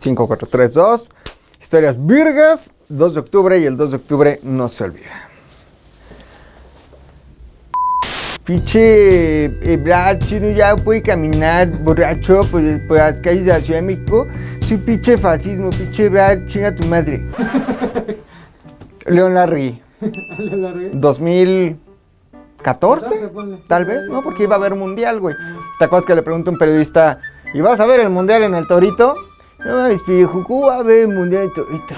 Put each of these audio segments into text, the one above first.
5, 4, 3, 2. Historias virgas, 2 de octubre y el 2 de octubre no se olvida. Pinche eh, Brad, si uno ya puede caminar borracho pues, por las calles de la Ciudad de México, soy pinche fascismo, pinche Brad, chinga tu madre. León Larry, 2014, tal vez, ¿no? Porque iba a haber mundial, güey. ¿Te acuerdas que le pregunta un periodista, ¿y vas a ver el mundial en el Torito? No mames, Jucu va a ver el mundial Torito.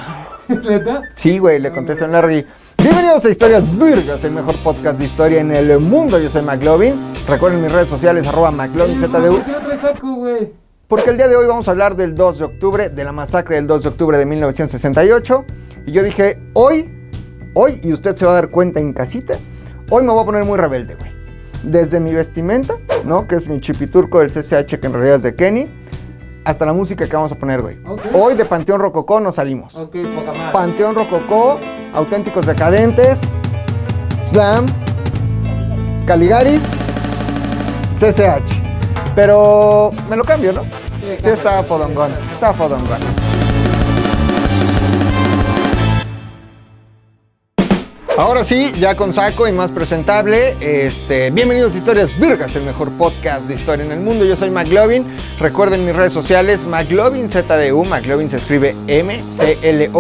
¿Neta? Sí, güey, le contesta en Larry. Bienvenidos a Historias Virgas, el mejor podcast de historia en el mundo. Yo soy McLovin. Recuerden mis redes sociales, arroba McLovinZDU. Porque el día de hoy vamos a hablar del 2 de octubre, de la masacre del 2 de octubre de 1968. Y yo dije, hoy, hoy, y usted se va a dar cuenta en casita, hoy me voy a poner muy rebelde, güey. Desde mi vestimenta, ¿no? Que es mi chipiturco del CCH, que en realidad es de Kenny, hasta la música que vamos a poner, güey. Hoy de Panteón Rococó nos salimos. Ok, poca madre. Panteón Rococó, Auténticos Decadentes, Slam, Caligaris, CCH. Pero me lo cambio, ¿no? Sí, está fodongón, está fodongón. Ahora sí, ya con saco y más presentable, este, bienvenidos a Historias Virgas, el mejor podcast de historia en el mundo. Yo soy McLovin. Recuerden mis redes sociales, McLovinZDU. McLovin se escribe M-C-L-O-V-I-N-Z-D-U.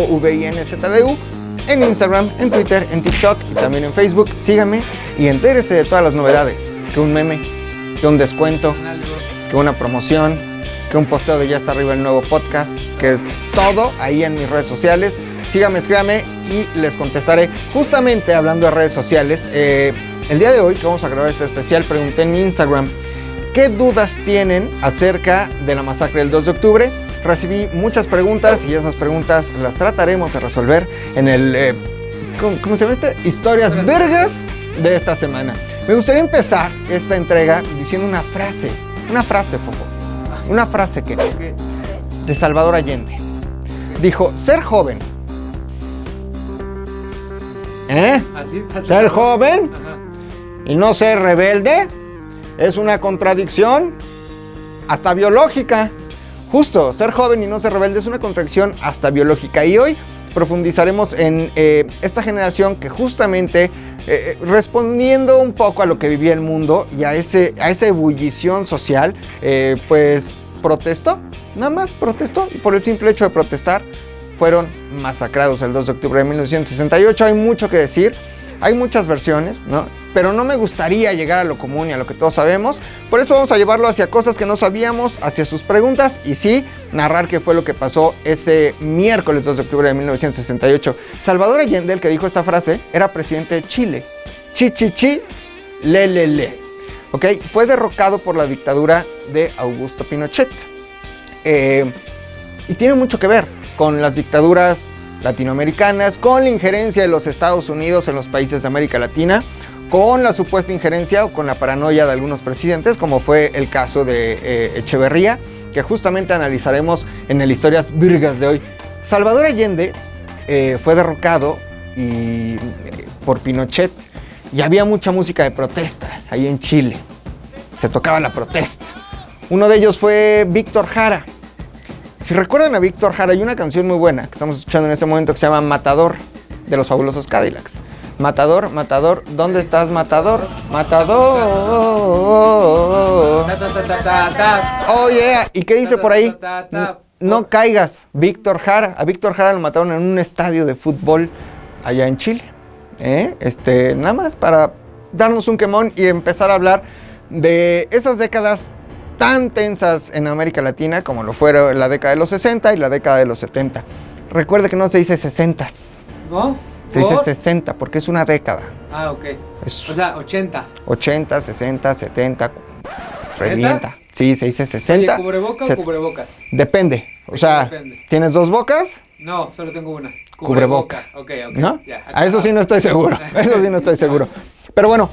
En Instagram, en Twitter, en TikTok y también en Facebook. Síganme y entérese de todas las novedades. Que un meme, que un descuento, que una promoción, que un posteo de ya está arriba el nuevo podcast, que todo ahí en mis redes sociales. Síganme, escríbame y les contestaré. Justamente hablando de redes sociales, eh, el día de hoy que vamos a grabar este especial, pregunté en mi Instagram qué dudas tienen acerca de la masacre del 2 de octubre. Recibí muchas preguntas y esas preguntas las trataremos de resolver en el... eh, ¿cómo, cómo se llama este? Historias vergas de esta semana. Me gustaría empezar esta entrega diciendo una frase, una frase, Fofo. Una frase que de Salvador Allende. Dijo, ser joven. ¿Eh? Así, así. Ser joven Ajá. y no ser rebelde es una contradicción hasta biológica. Justo, ser joven y no ser rebelde es una contradicción hasta biológica. Y hoy profundizaremos en eh, esta generación que justamente eh, respondiendo un poco a lo que vivía el mundo y a, ese, a esa ebullición social, eh, pues protestó, nada más protestó. Y por el simple hecho de protestar, fueron masacrados el 2 de octubre de 1968. Hay mucho que decir, hay muchas versiones, ¿no? Pero no me gustaría llegar a lo común y a lo que todos sabemos. Por eso vamos a llevarlo hacia cosas que no sabíamos, hacia sus preguntas y sí, narrar qué fue lo que pasó ese miércoles 2 de octubre de 1968. Salvador Allende, el que dijo esta frase, era presidente de Chile. Chi, chi, chi, le, le, le. ¿Ok? Fue derrocado por la dictadura de Augusto Pinochet. Eh, y tiene mucho que ver con las dictaduras latinoamericanas, con la injerencia de los Estados Unidos en los países de América Latina, con la supuesta injerencia o con la paranoia de algunos presidentes, como fue el caso de eh, Echeverría, que justamente analizaremos en el Historias Virgas de hoy. Salvador Allende eh, fue derrocado y, eh, por Pinochet y había mucha música de protesta ahí en Chile. Se tocaba la protesta. Uno de ellos fue Víctor Jara. Si recuerdan a Víctor Jara, hay una canción muy buena que estamos escuchando en este momento que se llama Matador de los fabulosos Cadillacs. Matador, Matador, ¿dónde estás, Matador? Matador. Ta, ta, ta, ta, ta, ta. Oh yeah, ¿y qué dice por ahí? No caigas, Víctor Jara. A Víctor Jara lo mataron en un estadio de fútbol allá en Chile. ¿Eh? Este, nada más para darnos un quemón y empezar a hablar de esas décadas tan tensas en América Latina como lo fueron la década de los 60 y la década de los 70. Recuerde que no se dice 60, se ¿No? dice ¿Por? 60 porque es una década. Ah, ok. Es O sea, 80. 80, 60, 70, ¿Neta? revienta. Sí, se dice Oye, 60. ¿cubreboca set- o cubrebocas? Depende. O ¿De sea, depende? ¿tienes dos bocas? No, solo tengo una. Cubreboca. Ok, ok. ¿No? ya, a eso sí no estoy seguro. A eso sí no estoy seguro. Pero bueno,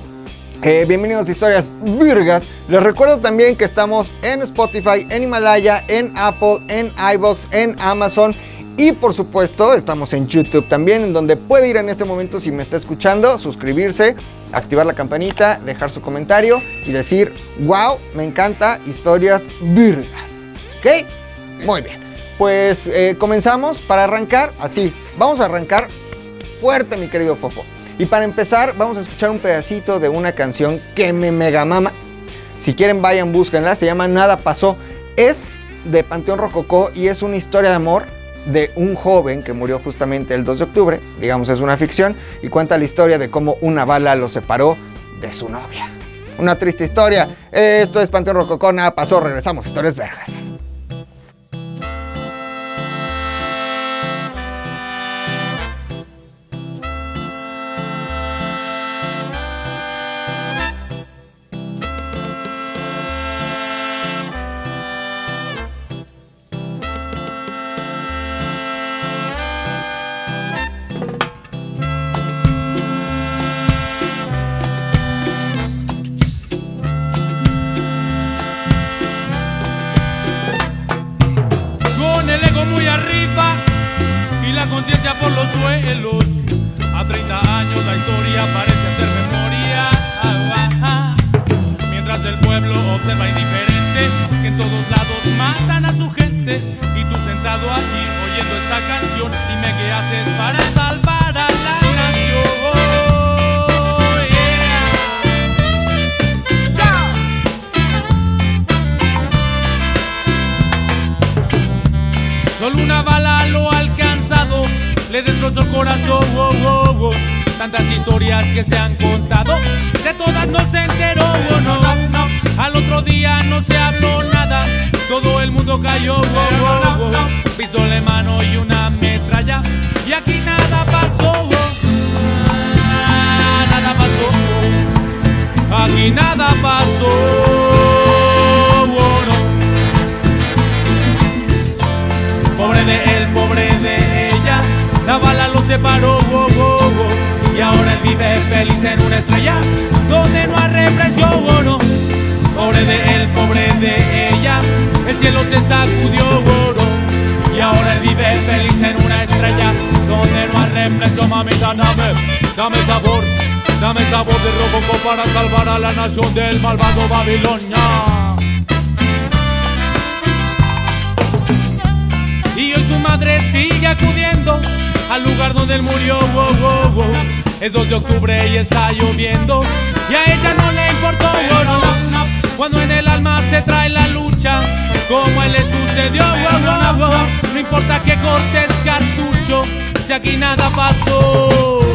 eh, bienvenidos a Historias Virgas. Les recuerdo también que estamos en Spotify, en Himalaya, en Apple, en iBox, en Amazon. Y por supuesto, estamos en YouTube también, en donde puede ir en este momento si me está escuchando, suscribirse, activar la campanita, dejar su comentario y decir, wow, me encanta historias virgas. ¿Ok? Muy bien. pues eh, comenzamos para arrancar así. Vamos a arrancar fuerte, mi querido Fofo. Y para empezar, vamos a escuchar un pedacito de una canción que me mega mama. Si quieren, vayan, búsquenla. Se llama Nada Pasó. Es de Panteón Rococó y es una historia de amor de un joven que murió justamente el 2 de octubre. Digamos, es una ficción. Y cuenta la historia de cómo una bala lo separó de su novia. Una triste historia. Esto es Panteón Rococó. Nada pasó. Regresamos. Historias vergas. La conciencia por los suelos. A 30 años la historia parece hacer memoria. Ah, ah, ah. Mientras el pueblo observa indiferente que en todos lados matan a su gente. Y tú sentado allí oyendo esta canción, dime qué haces para salvar a la nación. Solo una bala le destrozó el corazón. oh, oh, oh. Tantas historias que se han contado, de todas no se enteró. oh, no, no. Al otro día no se habló nada, todo el mundo cayó. oh, oh, oh. Pistola en mano y una metralla, y aquí nada pasó. oh. Ah, nada pasó, aquí nada pasó. Separó, oh, oh, oh. y ahora él vive feliz en una estrella donde no hay represión, oh, no. Pobre de él, pobre de ella, el cielo se sacudió, oh, no. y ahora él vive feliz en una estrella donde no hay represión, mamita, dame, dame sabor, dame sabor de Robocop para salvar a la nación del malvado Babilonia. Y hoy su madre sigue acudiendo al lugar donde él murió. wow, wow, wow. Es 2 de octubre y está lloviendo. Y a ella no le importó. wow, no, no. Cuando en el alma se trae la lucha, como a él le sucedió. wow, wow, wow. No importa que cortes cartucho, si aquí nada pasó.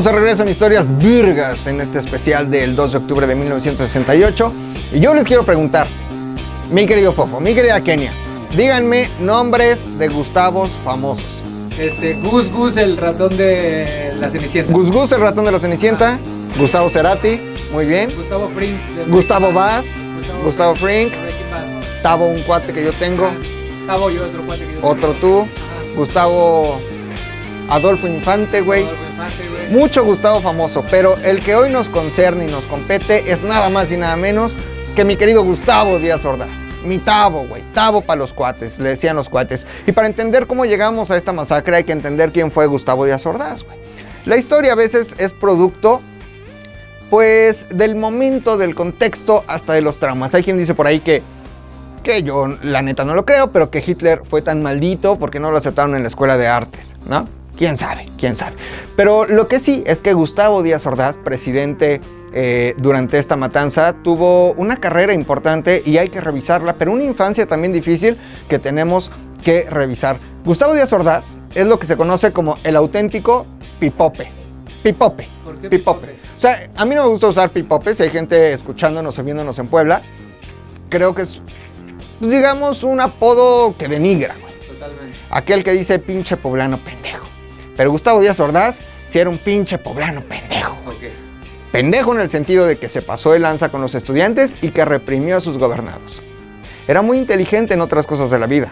Estamos de regreso en Historias Virgas en este especial del 2 de octubre de 1968. Y yo les quiero preguntar, mi querido Fofo, mi querida Kenia, díganme nombres de Gustavos famosos. Este, Gus Gus, el ratón de la Cenicienta. Gus Gus, el ratón de la Cenicienta. Gustavo Cerati, muy bien. Gustavo Frink. Gustavo. Vaz, Gustavo Frink. Breaking Bad. Tavo, un cuate que yo tengo. Tavo yo, otro cuate que yo Otro tengo. tú. Ajá. Gustavo Adolfo Infante, güey. Mucho Gustavo famoso, pero el que hoy nos concierne y nos compete es nada más y nada menos que mi querido Gustavo Díaz Ordaz. Mi Tavo, güey. Tavo para los cuates, le decían los cuates. Y para entender cómo llegamos a esta masacre hay que entender quién fue Gustavo Díaz Ordaz, güey. La historia a veces es producto, pues, del momento, del contexto, hasta de los traumas. Hay quien dice por ahí que que yo la neta no lo creo, pero que Hitler fue tan maldito porque no lo aceptaron en la escuela de artes, ¿no? ¿Quién sabe? ¿Quién sabe? Pero lo que sí es que Gustavo Díaz Ordaz, presidente eh, durante esta matanza, tuvo una carrera importante y hay que revisarla, pero una infancia también difícil que tenemos que revisar. Gustavo Díaz Ordaz es lo que se conoce como el auténtico pipope. Pipope. ¿Por qué pipope? pipope? O sea, a mí no me gusta usar pipope, si hay gente escuchándonos o viéndonos en Puebla, creo que es, pues, digamos, un apodo que denigra, güey. Totalmente. Aquel que dice pinche poblano pendejo. Pero Gustavo Díaz Ordaz sí era un pinche poblano pendejo. Pendejo en el sentido de que se pasó de lanza con los estudiantes y que reprimió a sus gobernados. Era muy inteligente en otras cosas de la vida.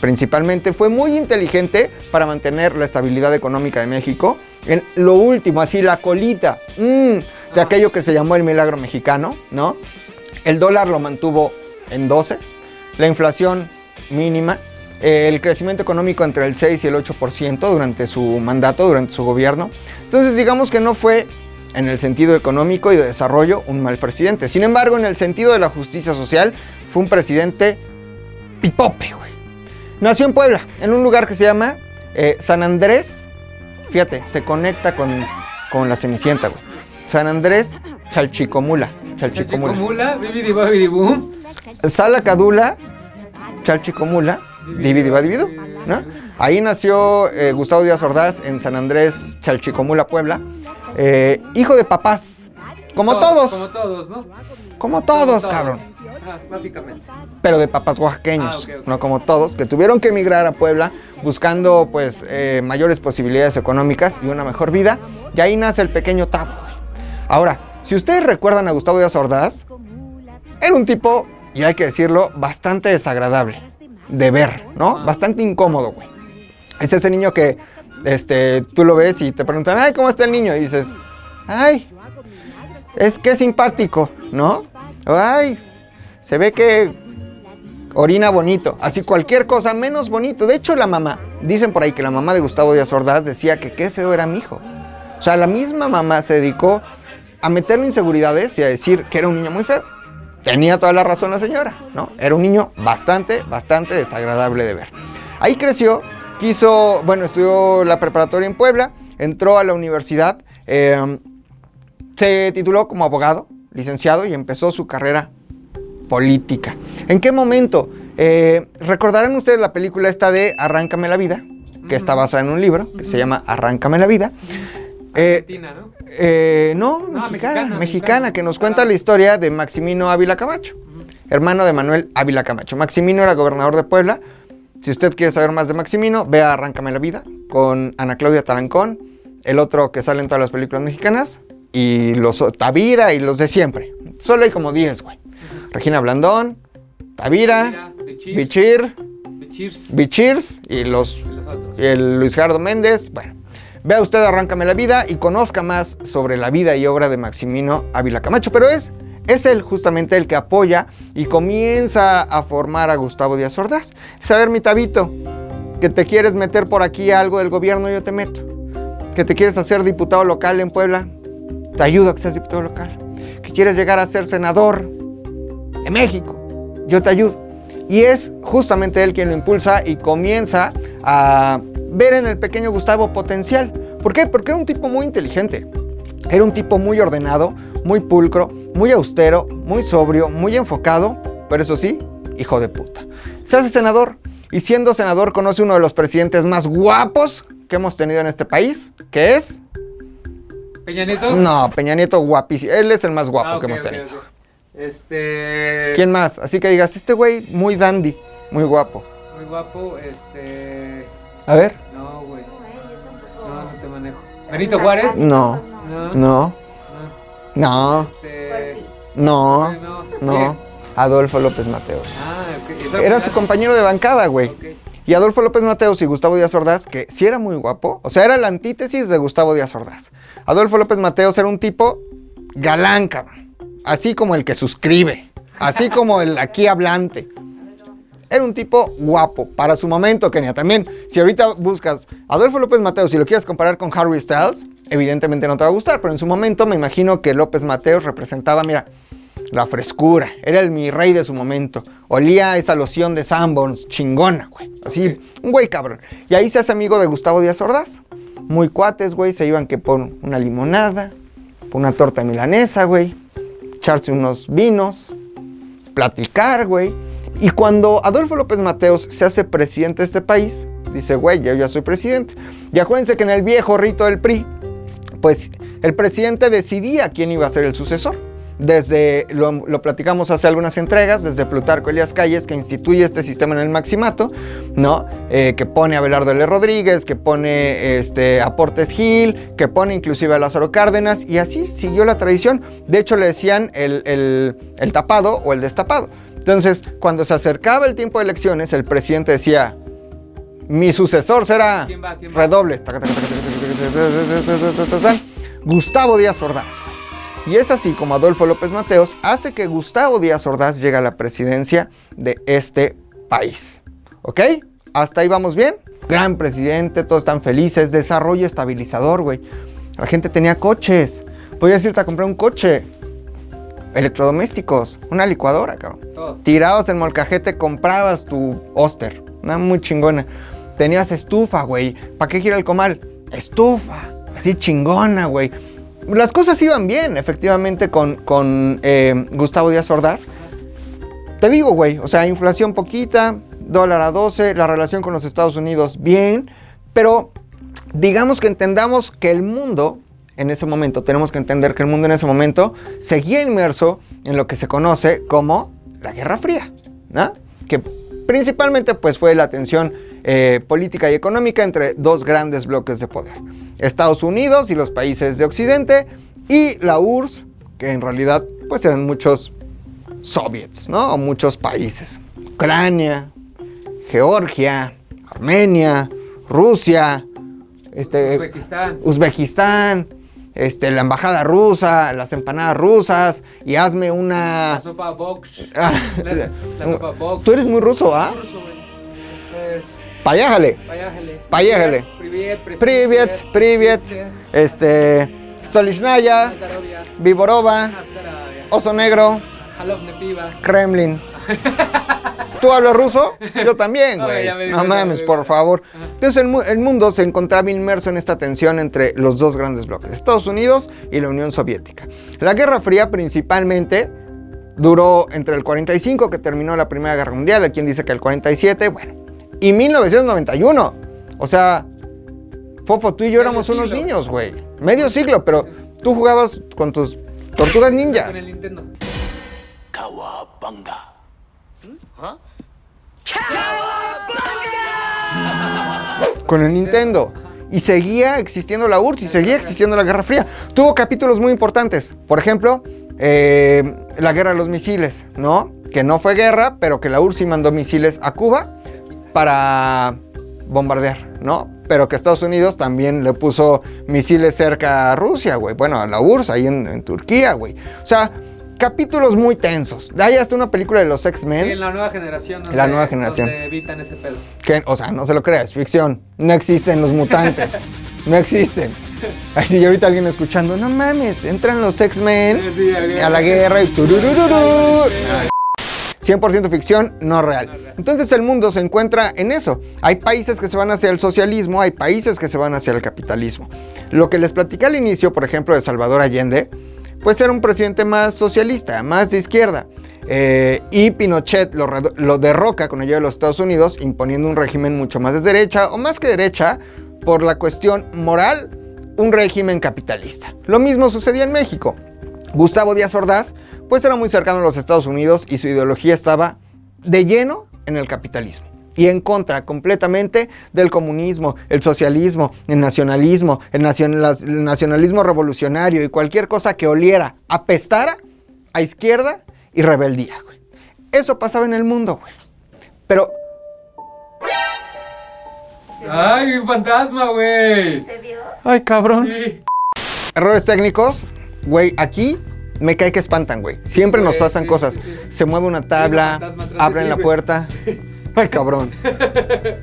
Principalmente fue muy inteligente para mantener la estabilidad económica de México. En lo último, así la colita mm, de Ah. aquello que se llamó el milagro mexicano, ¿no? El dólar lo mantuvo en 12, la inflación mínima, el crecimiento económico entre el 6 y el 8% durante su mandato, durante su gobierno. Entonces digamos que no fue en el sentido económico y de desarrollo un mal presidente. Sin embargo, en el sentido de la justicia social, fue un presidente pipope, güey. Nació en Puebla, en un lugar que se llama eh, San Andrés. Fíjate, se conecta con, con la Cenicienta, güey. San Andrés Chalchicomula. Chalchicomula. Chicomula, bibidi babidi boom. Sala Cadula, Chalchicomula, Dividiva ¿no? Ahí nació eh, Gustavo Díaz Ordaz en San Andrés, Chalchicomula, Puebla. Eh, hijo de papás, como todos, Como todos, ¿no? como todos, cabrón. Ajá, básicamente. Pero de papás oaxaqueños, Ah, no como todos, que tuvieron que emigrar a Puebla buscando pues eh, mayores posibilidades económicas y una mejor vida. Y ahí nace el pequeño Tavo. güey. Ahora, si ustedes recuerdan a Gustavo Díaz Ordaz, era un tipo, y hay que decirlo, bastante desagradable de ver, ¿no? Bastante incómodo, güey. Es ese niño que este, tú lo ves y te preguntan, ay, ¿cómo está el niño? Y dices, ay, es que simpático, ¿no? Ay, se ve que orina bonito. Así cualquier cosa menos bonito. De hecho, la mamá, dicen por ahí que la mamá de Gustavo Díaz Ordaz decía que qué feo era mi hijo. O sea, la misma mamá se dedicó a meterle inseguridades y a decir que era un niño muy feo. Tenía toda la razón la señora, ¿no? Era un niño bastante, bastante desagradable de ver. Ahí creció, quiso, bueno, estudió la preparatoria en Puebla, entró a la universidad, eh, se tituló como abogado, licenciado, y empezó su carrera política. ¿En qué momento? Eh, Recordarán ustedes la película esta de Arráncame la vida, que está basada en un libro que se llama Arráncame la vida. Eh, ¿no? Eh, no, No, mexicana, mexicana, mexicana, mexicana. que nos cuenta la historia de Maximino Ávila Camacho, hermano de Manuel Ávila Camacho. Maximino era gobernador de Puebla. Si usted quiere saber más de Maximino, vea Arráncame la vida con Ana Claudia Talancón, el otro que sale en todas las películas mexicanas, y los Tavira y los de siempre. Solo hay como 10, güey. Regina Blandón, Tavira, Bichir, Bichir, Bichirs Bichirs y los y los otros. y el Luis Gerardo Méndez. Bueno, vea usted Arráncame la vida y conozca más sobre la vida y obra de Maximino Ávila Camacho. Pero es, es él justamente el que apoya y comienza a formar a Gustavo Díaz Ordaz. Es a ver, mi tabito, que te quieres meter por aquí algo del gobierno, yo te meto. Que te quieres hacer diputado local en Puebla, te ayudo a que seas diputado local. Que quieres llegar a ser senador de México, yo te ayudo. Y es justamente él quien lo impulsa y comienza a ver en el pequeño Gustavo potencial. ¿Por qué? Porque era un tipo muy inteligente. Era un tipo muy ordenado, muy pulcro, muy austero, muy sobrio, muy enfocado, pero eso sí, hijo de puta. Se hace senador y siendo senador conoce uno de los presidentes más guapos que hemos tenido en este país, que es ¿Peña Nieto? No, Peña Nieto guapísimo. Él es el más guapo Ah, que hemos tenido. Este. ¿Quién más? Así que digas, este güey muy dandy, muy guapo. Muy guapo, este. A ver. No, güey. No, no te manejo. ¿Benito Juárez? No, No. no, No. no, Este. no, No. Adolfo López Mateos. Ah, ok. ¿Esa Era su compañero de bancada, güey. Y Adolfo López Mateos y Gustavo Díaz Ordaz, que sí era muy guapo, o sea, era la antítesis de Gustavo Díaz Ordaz. Adolfo López Mateos era un tipo galán, cabrón. Así como el que suscribe, así como el aquí hablante. Era un tipo guapo para su momento, Kenia. También, si ahorita buscas Adolfo López Mateos y lo quieres comparar con Harry Styles, evidentemente no te va a gustar, pero en su momento me imagino que López Mateos representaba, mira, la frescura. Era el mi rey de su momento. Olía esa loción de Sanborns, chingona, güey. Así, un güey cabrón. Y ahí se hace amigo de Gustavo Díaz Ordaz. Muy cuates, güey. Se iban que por una limonada, por una torta milanesa, güey. Echarse unos vinos, platicar, güey. Y cuando Adolfo López Mateos se hace presidente de este país, dice, güey, yo ya soy presidente. Y acuérdense que en el viejo rito del PRI, pues el presidente decidía quién iba a ser el sucesor desde, lo, platicamos hace algunas entregas, desde Plutarco Elías Calles, que instituye este sistema en el Maximato, ¿no? Que pone a Belardo L. Rodríguez, que pone este, a Portes Gil, que pone inclusive a Lázaro Cárdenas, y así siguió la tradición. De hecho, le decían el, el, tapado o el destapado. Entonces, cuando se acercaba el tiempo de elecciones, el presidente decía, mi sucesor será ¿Quién va? Redobles. Gustavo Díaz Ordaz. Y es así como Adolfo López Mateos hace que Gustavo Díaz Ordaz llegue a la presidencia de este país. ¿Ok? ¿Hasta ahí vamos bien? Gran presidente, todos están felices, desarrollo estabilizador, güey. La gente tenía coches. Podías irte a comprar un coche. Electrodomésticos, una licuadora, cabrón Todo. tirados en molcajete comprabas tu Oster. Una muy chingona. Tenías estufa, güey. ¿Para qué quiere el comal? Estufa. Así chingona, güey. Las cosas iban bien, efectivamente, con, con eh, Gustavo Díaz Ordaz. Te digo, güey, o sea, inflación poquita, dólar a 12, la relación con los Estados Unidos bien, pero digamos que entendamos que el mundo en ese momento, tenemos que entender que el mundo en ese momento seguía inmerso en lo que se conoce como la Guerra Fría. Que principalmente pues fue la tensión eh, política y económica entre dos grandes bloques de poder. Estados Unidos y los países de Occidente y la URSS, que en realidad pues eran muchos soviets, ¿no? O muchos países. Ucrania, Georgia, Armenia, Rusia, este, Uzbekistán. Uzbekistán, este, la embajada rusa, las empanadas rusas, y hazme La una... sopa box. Ah, La, la sopa box. Tú eres muy ruso, ¿ah? Ruso, Payájale. Payájale. Privet, Privet, este, Stolichnaya, Viborova, Oso Negro, Kremlin. ¿Tú hablas ruso? Yo también, güey. No mames, por favor. Entonces el, el, mundo se encontraba inmerso en esta tensión entre los dos grandes bloques, Estados Unidos y la Unión Soviética. La Guerra Fría principalmente duró entre el 45, que terminó la Primera Guerra Mundial, hay quien dice que el 47, bueno y 1991. O sea, Fofo, tú y yo Medio éramos unos siglo. niños, güey. Medio siglo, pero tú jugabas con tus tortugas Con ninjas. el Nintendo. con el Nintendo. Y seguía existiendo la URSS y seguía existiendo la Guerra Fría. Tuvo capítulos muy importantes. Por ejemplo, eh, la guerra de los misiles, ¿no? Que no fue guerra, pero que la URSS mandó misiles a Cuba para bombardear, ¿no? Pero que Estados Unidos también le puso misiles cerca a Rusia, güey. Bueno, a la URSS, ahí en, en Turquía, güey. O sea, capítulos muy tensos. Hay hasta una película de los Sí, X-Men. en la nueva generación. La nueva generación. Donde evitan ese pedo. Que, o sea, no se lo creas, es ficción. No existen los mutantes. no existen. Así y ahorita alguien escuchando, no mames, entran los X-Men Sí, sí, a la guerra y tururururu. 100% ficción, no real. Entonces el mundo se encuentra en eso. Hay países que se van hacia el socialismo, hay países que se van hacia el capitalismo. Lo que les platicé al inicio, por ejemplo, de Salvador Allende, pues era un presidente más socialista, más de izquierda. Eh, y Pinochet lo, lo derroca con ayuda de los Estados Unidos, imponiendo un régimen mucho más de derecha, o más que derecha, por la cuestión moral, un régimen capitalista. Lo mismo sucedía en México. Gustavo Díaz Ordaz, pues era muy cercano a los Estados Unidos y su ideología estaba de lleno en el capitalismo y en contra completamente del comunismo, el socialismo, el nacionalismo, el, el, nacionalismo revolucionario y cualquier cosa que oliera, apestara a izquierda y rebeldía, güey. Eso pasaba en el mundo, güey. Pero... ¡Ay, un fantasma, güey! ¿Se vio? ¡Ay, cabrón! Errores técnicos, güey, aquí me cae que espantan, güey. Siempre nos pasan cosas. Se mueve una tabla, abren la puerta. Ay, cabrón.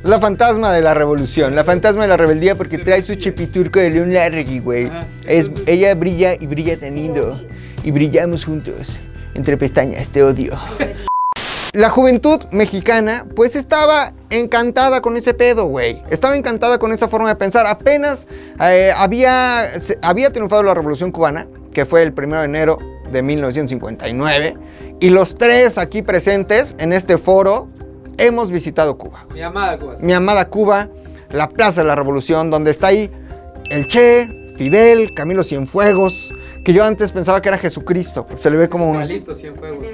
La fantasma de la revolución, la fantasma de la rebeldía porque trae su chipiturco de León Larregui, güey. Es, ella brilla y brilla teniendo. Y brillamos juntos. Entre pestañas, te odio. La juventud mexicana, pues estaba encantada con ese pedo, güey. Estaba encantada con esa forma de pensar. Apenas eh, había, había triunfado la revolución cubana, que fue el 1 de enero de 1959. Y los tres aquí presentes en este foro hemos visitado Cuba. Mi amada Cuba. Mi amada Cuba, la Plaza de la Revolución, donde está ahí el Che, Fidel, Camilo Cienfuegos, que yo antes pensaba que era Jesucristo, porque se le ve como un...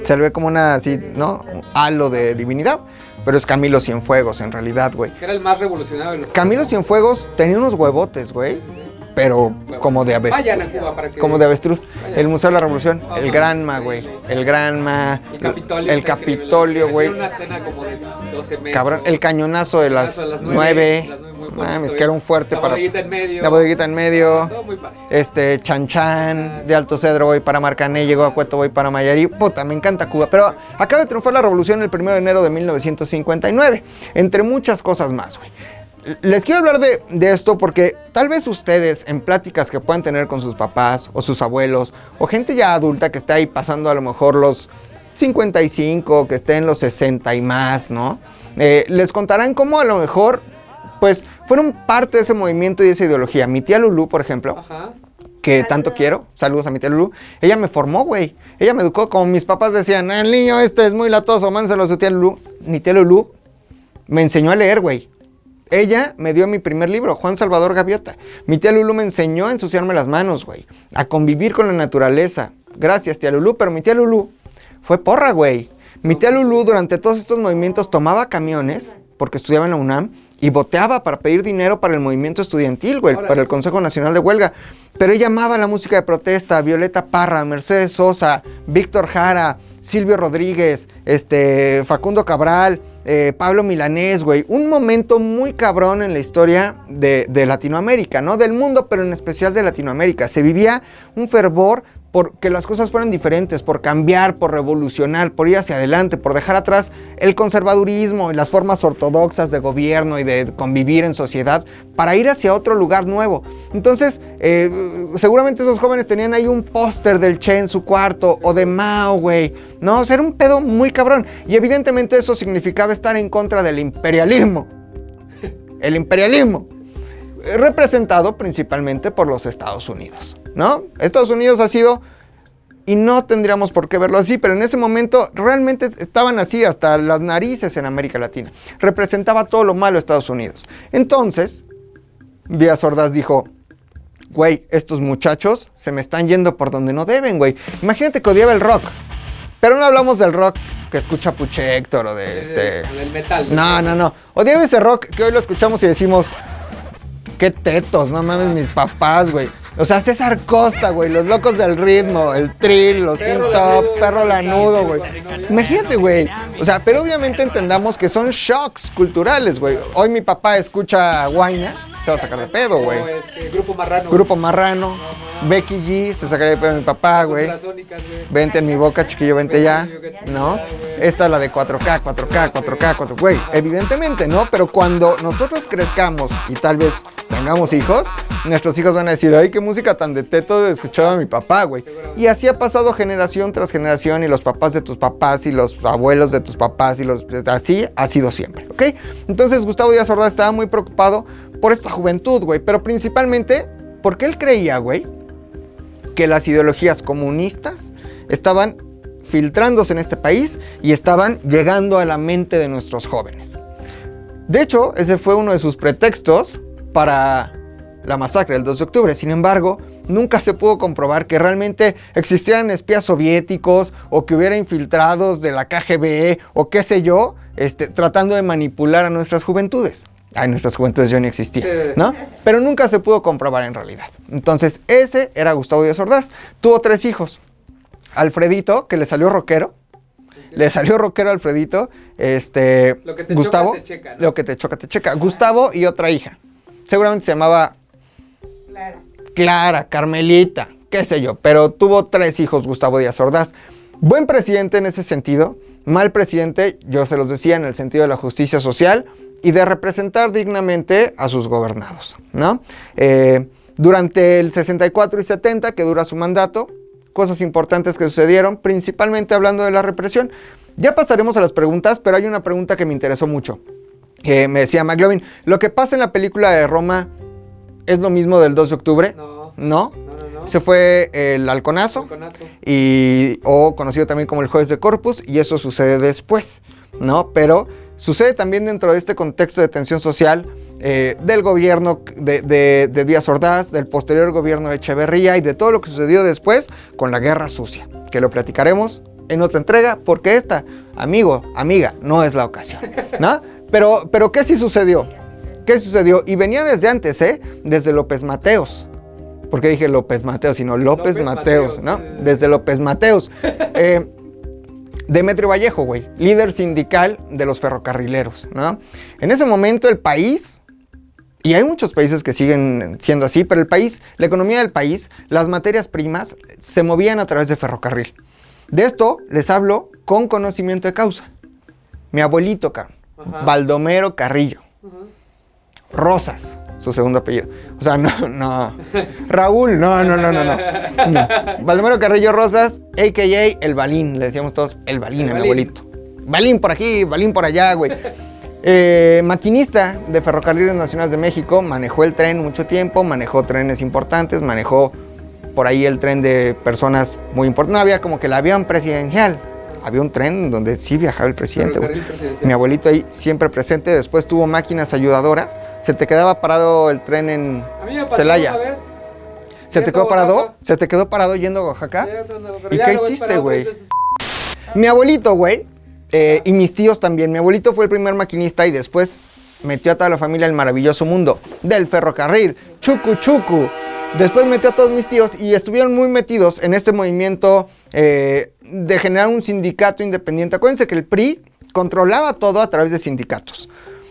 Se le ve como una, así, ¿no? Un halo de divinidad, pero es Camilo Cienfuegos en realidad, güey. Era el más revolucionario de los... Camilo Cienfuegos tenía unos huevotes, güey pero como de avestruz. Como de avestruz. El Museo de la Revolución, el Granma, güey. El Granma. El Capitolio. El Capitolio, güey. Cabrón, el cañonazo de las, nueve. Mames, que era un fuerte para. La bodeguita en medio. La bodeguita en medio. Este, Chan Chan, de Alto Cedro voy para Marcané, llegó a Cueto voy para Mayarí. Puta, me encanta Cuba. Pero acaba de triunfar la revolución el 1 de enero de 1959. Entre muchas cosas más, güey. Les quiero hablar de, esto porque tal vez ustedes en pláticas que puedan tener con sus papás o sus abuelos o gente ya adulta que está ahí pasando a lo mejor los 55, que esté en los 60 y más, ¿no? Eh, les contarán cómo a lo mejor pues fueron parte de ese movimiento y de esa ideología. Mi tía Lulu, por ejemplo, que tanto quiero, saludos a mi tía Lulu, ella me formó, güey. Ella me educó como mis papás decían, el niño este es muy latoso, mánselo a su tía Lulu. Mi tía Lulu me enseñó a leer, güey. Ella me dio mi primer libro, Juan Salvador Gaviota. Mi tía Lulu me enseñó a ensuciarme las manos, güey. A convivir con la naturaleza. Gracias, tía Lulu. Pero mi tía Lulu fue porra, güey. Mi tía Lulu durante todos estos movimientos tomaba camiones, porque estudiaba en la UNAM, y boteaba para pedir dinero para el movimiento estudiantil, güey, para el Consejo Nacional de Huelga. Pero ella amaba la música de protesta, Violeta Parra, Mercedes Sosa, Víctor Jara, Silvio Rodríguez, este, Facundo Cabral, eh, Pablo Milanés, güey. Un momento muy cabrón en la historia de, de, Latinoamérica, ¿no? Del mundo, pero en especial de Latinoamérica. Se vivía un fervor por que las cosas fueran diferentes, por cambiar, por revolucionar, por ir hacia adelante, por dejar atrás el conservadurismo y las formas ortodoxas de gobierno y de convivir en sociedad para ir hacia otro lugar nuevo. Entonces, eh, seguramente esos jóvenes tenían ahí un póster del Che en su cuarto o de Mao, güey. No, o sea, era un pedo muy cabrón. Y evidentemente eso significaba estar en contra del imperialismo. El imperialismo representado principalmente por los Estados Unidos, ¿no? Estados Unidos ha sido, y no tendríamos por qué verlo así, pero en ese momento realmente estaban así hasta las narices en América Latina. Representaba todo lo malo Estados Unidos. Entonces, Díaz Ordaz dijo, güey, estos muchachos se me están yendo por donde no deben, güey. Imagínate que odiaba el rock. Pero no hablamos del rock que escucha Puche Héctor o de este. Del metal. No, no, no. Odiaba ese rock que hoy lo escuchamos y decimos, qué tetos, no mames, mis papás, güey. O sea, César Costa, güey, los locos del ritmo, el trill, los King Tops, perro lanudo, güey. Imagínate, güey. O sea, pero obviamente entendamos que son shocks culturales, güey. Hoy mi papá escucha Guayna, se va a sacar de pedo, güey. Este, grupo Marrano. Grupo Marrano. Becky G, se sacaría de pedo mi papá, güey. Vente en mi boca, chiquillo, vente ya. ¿No? Esta es la de 4K, 4K, 4K, 4K. Güey, evidentemente, ¿no? Pero cuando nosotros crezcamos y tal vez tengamos hijos, nuestros hijos van a decir, ay, qué música tan de teto escuchaba mi papá, güey. Y así ha pasado generación tras generación y los papás de tus papás y los abuelos de tus papás y los... Así ha sido siempre, ¿ok? Entonces Gustavo Díaz Ordaz estaba muy preocupado por esta juventud, güey. Pero principalmente porque él creía, güey, que las ideologías comunistas estaban filtrándose en este país y estaban llegando a la mente de nuestros jóvenes. De hecho, ese fue uno de sus pretextos para la masacre del 2 de octubre. Sin embargo, nunca se pudo comprobar que realmente existieran espías soviéticos o que hubiera infiltrados de la KGB o qué sé yo, este, tratando de manipular a nuestras juventudes. Ay, nuestras juventudes yo ni existía, ¿no? Pero nunca se pudo comprobar en realidad. Entonces, ese era Gustavo Díaz Ordaz. Tuvo tres hijos. Alfredito, que le salió rockero. Le salió rockero a Alfredito. Este, Lo que te Gustavo. choca, te checa, ¿no? Lo que te choca, te checa. Gustavo y otra hija. Seguramente se llamaba Claro. Clara, Carmelita, qué sé yo, pero tuvo tres hijos Gustavo Díaz Ordaz. Buen presidente en ese sentido, mal presidente, yo se los decía, en el sentido de la justicia social y de representar dignamente a sus gobernados, ¿no? Eh, durante el 64 y 70, que dura su mandato, cosas importantes que sucedieron, principalmente hablando de la represión. Ya pasaremos a las preguntas, pero hay una pregunta que me interesó mucho. Que me decía McLovin, ¿lo que pasa en la película de Roma es lo mismo del 2 de octubre? No, ¿No? no, no. no. Se fue el halconazo, Halconazo. y, o conocido también como el jueves de Corpus, y eso sucede después, ¿no? Pero sucede también dentro de este contexto de tensión social eh, del gobierno de, de- de Díaz Ordaz, del posterior gobierno de Echeverría y de todo lo que sucedió después con la guerra sucia, que lo platicaremos en otra entrega, porque esta, amigo, amiga, no es la ocasión, ¿no? Pero, pero ¿qué sí sucedió? ¿Qué sucedió? Y venía desde antes, ¿eh? Desde López Mateos. ¿Por qué dije López Mateos? Sino López, López Mateos, Mateos, ¿no? sí. Desde López Mateos. Eh, Demetrio Vallejo, güey, líder sindical de los ferrocarrileros, ¿no? En ese momento el país, y hay muchos países que siguen siendo así, pero el país, la economía del país, las materias primas se movían a través de ferrocarril. De esto les hablo con conocimiento de causa. Mi abuelito, cabrón. Baldomero Carrillo. Rosas, su segundo apellido. O sea, no, no. Raúl, no, no, no, no, no. No. Carrillo Rosas, a.k.a. El Balín. Le decíamos todos El Balín El a mi abuelito. Balín por aquí, Balín por allá, güey. Eh, maquinista de Ferrocarriles Nacionales de México, manejó el tren mucho tiempo, manejó trenes importantes, manejó por ahí el tren de personas muy importantes. No había como que el avión presidencial. Había un tren donde sí viajaba el presidente. Mi abuelito ahí siempre presente. Después tuvo máquinas ayudadoras. Se te quedaba parado el tren en Celaya. ¿Se te quedó parado? Oaxaca. ¿Se te quedó parado yendo a pero ¿Y qué hiciste, güey? veces. Mi abuelito, güey, eh, y mis tíos también. Mi abuelito fue el primer maquinista y después metió a toda la familia al maravilloso mundo del ferrocarril, chucu chucu. Después metió a todos mis tíos y estuvieron muy metidos en este movimiento eh, de generar un sindicato independiente. Acuérdense que el PRI controlaba todo a través de sindicatos.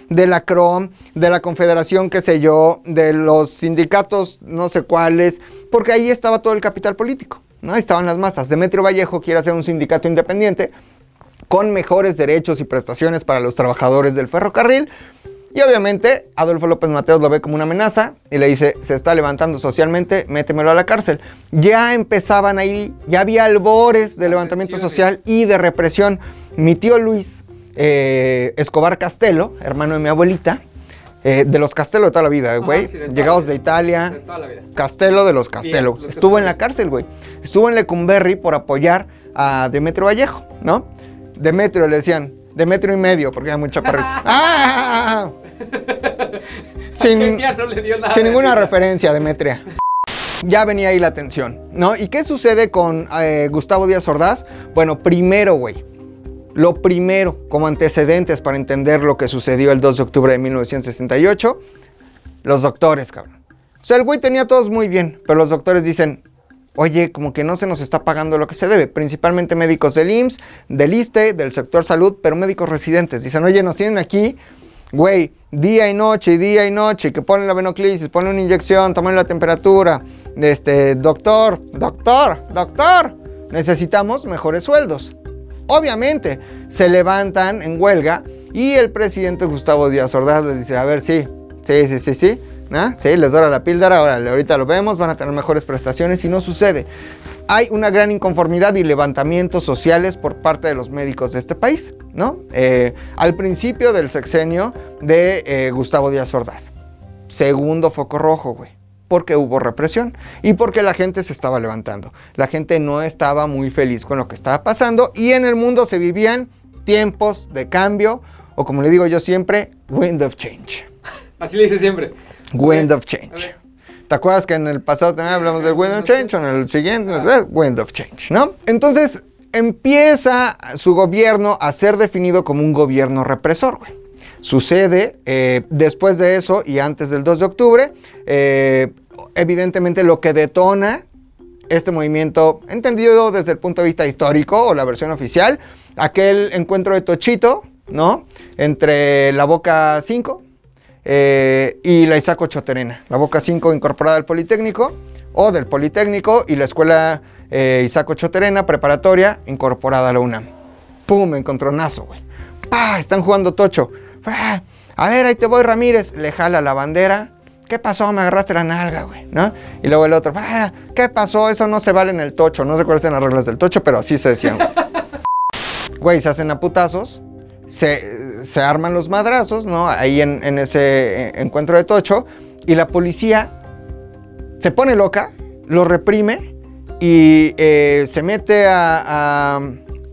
De la CROM, de la Confederación, qué sé yo, de los sindicatos no sé cuáles, porque ahí estaba todo el capital político, ¿no? Ahí estaban las masas. Demetrio Vallejo quiere hacer un sindicato independiente con mejores derechos y prestaciones para los trabajadores del ferrocarril. Y obviamente Adolfo López Mateos lo ve como una amenaza y le dice, se está levantando socialmente, métemelo a la cárcel. Ya empezaban ahí, ya había albores de levantamiento social y de represión. Mi tío Luis eh, Escobar Castelo, hermano de mi abuelita, eh, de los Castelo de toda la vida, güey, sí, llegados de. Italia, De toda la vida. Castelo de los Castelo. Bien, los Estuvo en la cárcel, güey. Estuvo en Lecumberri por apoyar a Demetrio Vallejo, ¿no? Demetrio le decían, Demetrio y medio, porque era muy chaparrito. ¡Ah! Sin, Ya no le dio nada sin de ninguna referencia, Demetria. Ya venía ahí la tensión, ¿no? ¿Y qué sucede con eh, Gustavo Díaz Ordaz? Bueno, primero, güey. Lo primero, como antecedentes para entender lo que sucedió el 2 de octubre de 1968, los doctores, cabrón. O sea, el güey tenía todos muy bien, pero los doctores dicen, oye, como que no se nos está pagando lo que se debe, principalmente médicos del IMSS, del ISTE, del sector salud, pero médicos residentes. Dicen, oye, nos tienen aquí, güey, día y noche, día y noche, que ponen la venoclisis, ponen una inyección, toman la temperatura. Este, doctor, doctor, doctor, necesitamos mejores sueldos. Obviamente, se levantan en huelga y el presidente Gustavo Díaz Ordaz les dice, a ver, sí, sí, sí, sí, sí, Sí, les dora la píldora, órale, ahorita lo vemos, van a tener mejores prestaciones y no sucede. Hay una gran inconformidad y levantamientos sociales por parte de los médicos de este país, ¿no? Eh, al principio del sexenio de eh, Gustavo Díaz Ordaz. Segundo foco rojo, güey. Porque hubo represión y porque la gente se estaba levantando. La gente no estaba muy feliz con lo que estaba pasando y en el mundo se vivían tiempos de cambio o como le digo yo siempre, wind of change. Así le dice siempre. Wind of change. ¿Te acuerdas que en el pasado también hablamos del Wind of Change? O en el siguiente, Wind of Change, ¿no? Entonces empieza su gobierno a ser definido como un gobierno represor, güey. Sucede eh, después de eso y antes del 2 de octubre, eh, evidentemente lo que detona este movimiento, entendido desde el punto de vista histórico o la versión oficial, aquel encuentro de Tochito, ¿no? Entre la Boca 5 eh, y la Isaco Choterena. La Boca 5 incorporada al Politécnico o del Politécnico y la Escuela eh, Isaco Choterena preparatoria incorporada a la UNAM. ¡Pum! Encontronazo, güey. ¡Pah! Están jugando Tocho. ¡Pah! A ver, ahí te voy, Ramírez. Le jala la bandera. ¿Qué pasó? Me agarraste la nalga, güey, ¿no? Y luego el otro, "Ah, ¿qué pasó? Eso no se vale en el tocho. No sé cuáles son las reglas del tocho, pero así se decían. güey. Güey, se hacen a putazos, se, se arman los madrazos, ¿no? Ahí en, en ese eh, encuentro de tocho. Y la policía se pone loca, lo reprime y eh, se mete a, a-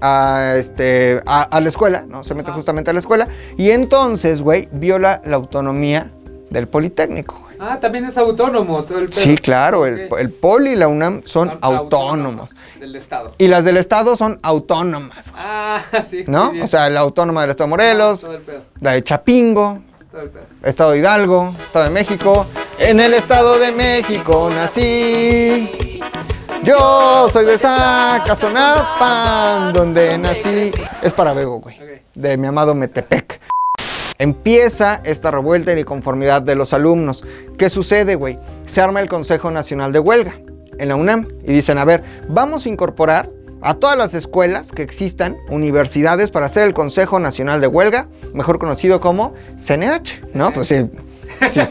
a, este, a, a la escuela, ¿no? Se mete justamente a la escuela. Y entonces, güey, viola la autonomía del Politécnico. Ah, también es autónomo todo el pedo. Sí, claro, el, el Poli y la UNAM son, autónomos. Del Estado. Y las del Estado son autónomas, Ah, sí. ¿no? O sea, la autónoma del Estado de Morelos, Todo el pedo. la de Chapingo, Todo el pedo. Estado de Hidalgo, Estado de México. En el Estado de México nací. Yo soy de Zacazonapan, donde nací. Es para Bego, güey. Ok. De mi amado Metepec. Empieza esta revuelta y inconformidad de los alumnos. ¿Qué sucede, güey? Se arma el Consejo Nacional de Huelga en la UNAM y dicen, a ver, vamos a incorporar a todas las escuelas que existan, universidades, para hacer el Consejo Nacional de Huelga, mejor conocido como CNH, ¿no? Pues sí. sí.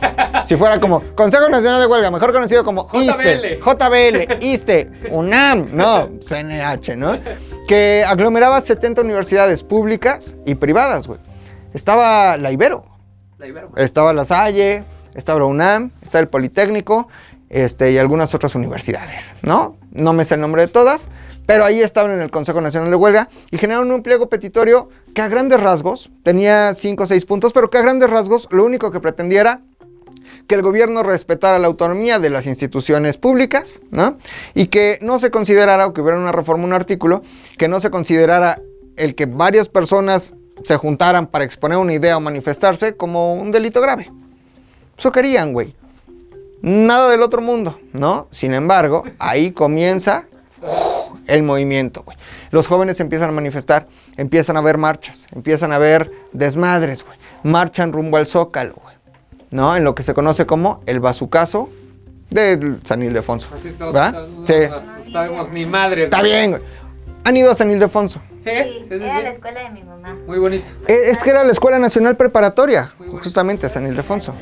Si fuera como Consejo Nacional de Huelga, mejor conocido como ISTE, JBL, ISTE, UNAM, no, CNH, ¿no? Que aglomeraba 70 universidades públicas y privadas, güey. Estaba la Ibero, La Ibero. estaba la Salle, estaba la UNAM, estaba el Politécnico este, y algunas otras universidades, ¿no? No me sé el nombre de todas, pero ahí estaban en el Consejo Nacional de Huelga y generaron un pliego petitorio que a grandes rasgos tenía 5 o 6 puntos, pero que a grandes rasgos lo único que pretendía era que el gobierno respetara la autonomía de las instituciones públicas, ¿no? Y que no se considerara, o que hubiera una reforma, un artículo, que no se considerara el que varias personas se juntaran para exponer una idea o manifestarse como un delito grave. Eso querían, güey. Nada del otro mundo, ¿no? Sin embargo, ahí comienza el movimiento, güey. Los jóvenes empiezan a manifestar, empiezan a ver marchas, empiezan a ver desmadres, güey. Marchan rumbo al Zócalo, güey. ¿No? En lo que se conoce como el bazucazo de San Ildefonso. Así estamos. ¿Verdad? no- Sí. No sabemos ni madres. Está bien, güey. Han ido a San Ildefonso. Sí, Sí, sí, sí, era la escuela de mi mamá. Muy bonito. Eh, Es que era la Escuela Nacional Preparatoria, justamente San Ildefonso.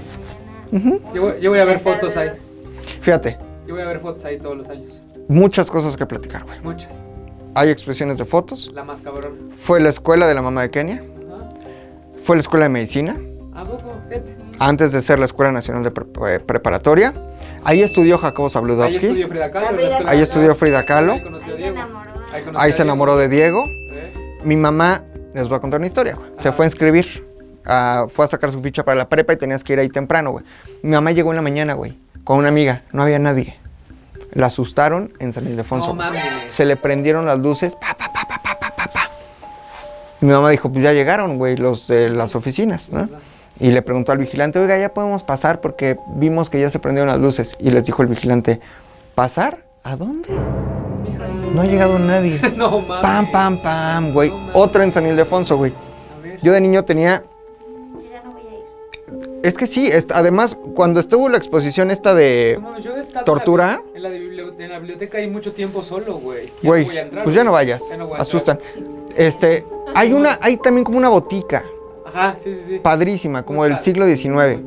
Yo, voy- yo voy a ver fotos ahí. Fíjate, Yo voy a ver fotos ahí todos los años. muchas cosas que platicar, güey. Muchas. Hay expresiones de fotos. La más cabrón. Fue la escuela de la mamá de Kenia. ¿Ah? Fue la escuela de medicina. ¿A poco? Fíjate. Antes de ser la Escuela Nacional de Pre- eh, Preparatoria. Ahí estudió Jacobo Ahí estudió Frida Kahlo. Escuela Ahí estudió Frida Kahlo. Ahí conoció a Ahí se Diego. enamoró. Ahí a se enamoró de Diego. Mi mamá, les voy a contar una historia, güey. Se Ajá. fue a inscribir. ah, fue a sacar su ficha para la prepa y tenías que ir ahí temprano, güey. Mi mamá llegó en la mañana, güey, con una amiga. No había nadie. La asustaron en San Ildefonso. No. Se le prendieron las luces. Pa, pa, pa, pa, pa, pa, pa, pa. Mi mamá dijo, pues ya llegaron, güey, los de las oficinas, ¿no? Y le preguntó al vigilante, oiga, ya podemos pasar porque vimos que ya se prendieron las luces. Y les dijo el vigilante, ¿pasar? ¿A dónde? No ha llegado nadie. No mames. Pam, pam, pam, güey. No. Otra en San Ildefonso, güey. A ver. Yo de niño tenía... Yo ya no voy a ir. Es que sí, además, cuando estuvo la exposición esta de... No yo ¿Tortura? En la, bibli- en la biblioteca hay mucho tiempo solo, güey. Güey, no pues ya no vayas. Ya voy a. Asustan. Este, hay una, hay también como una botica Ajá, sí, sí, sí. padrísima, como del siglo XIX.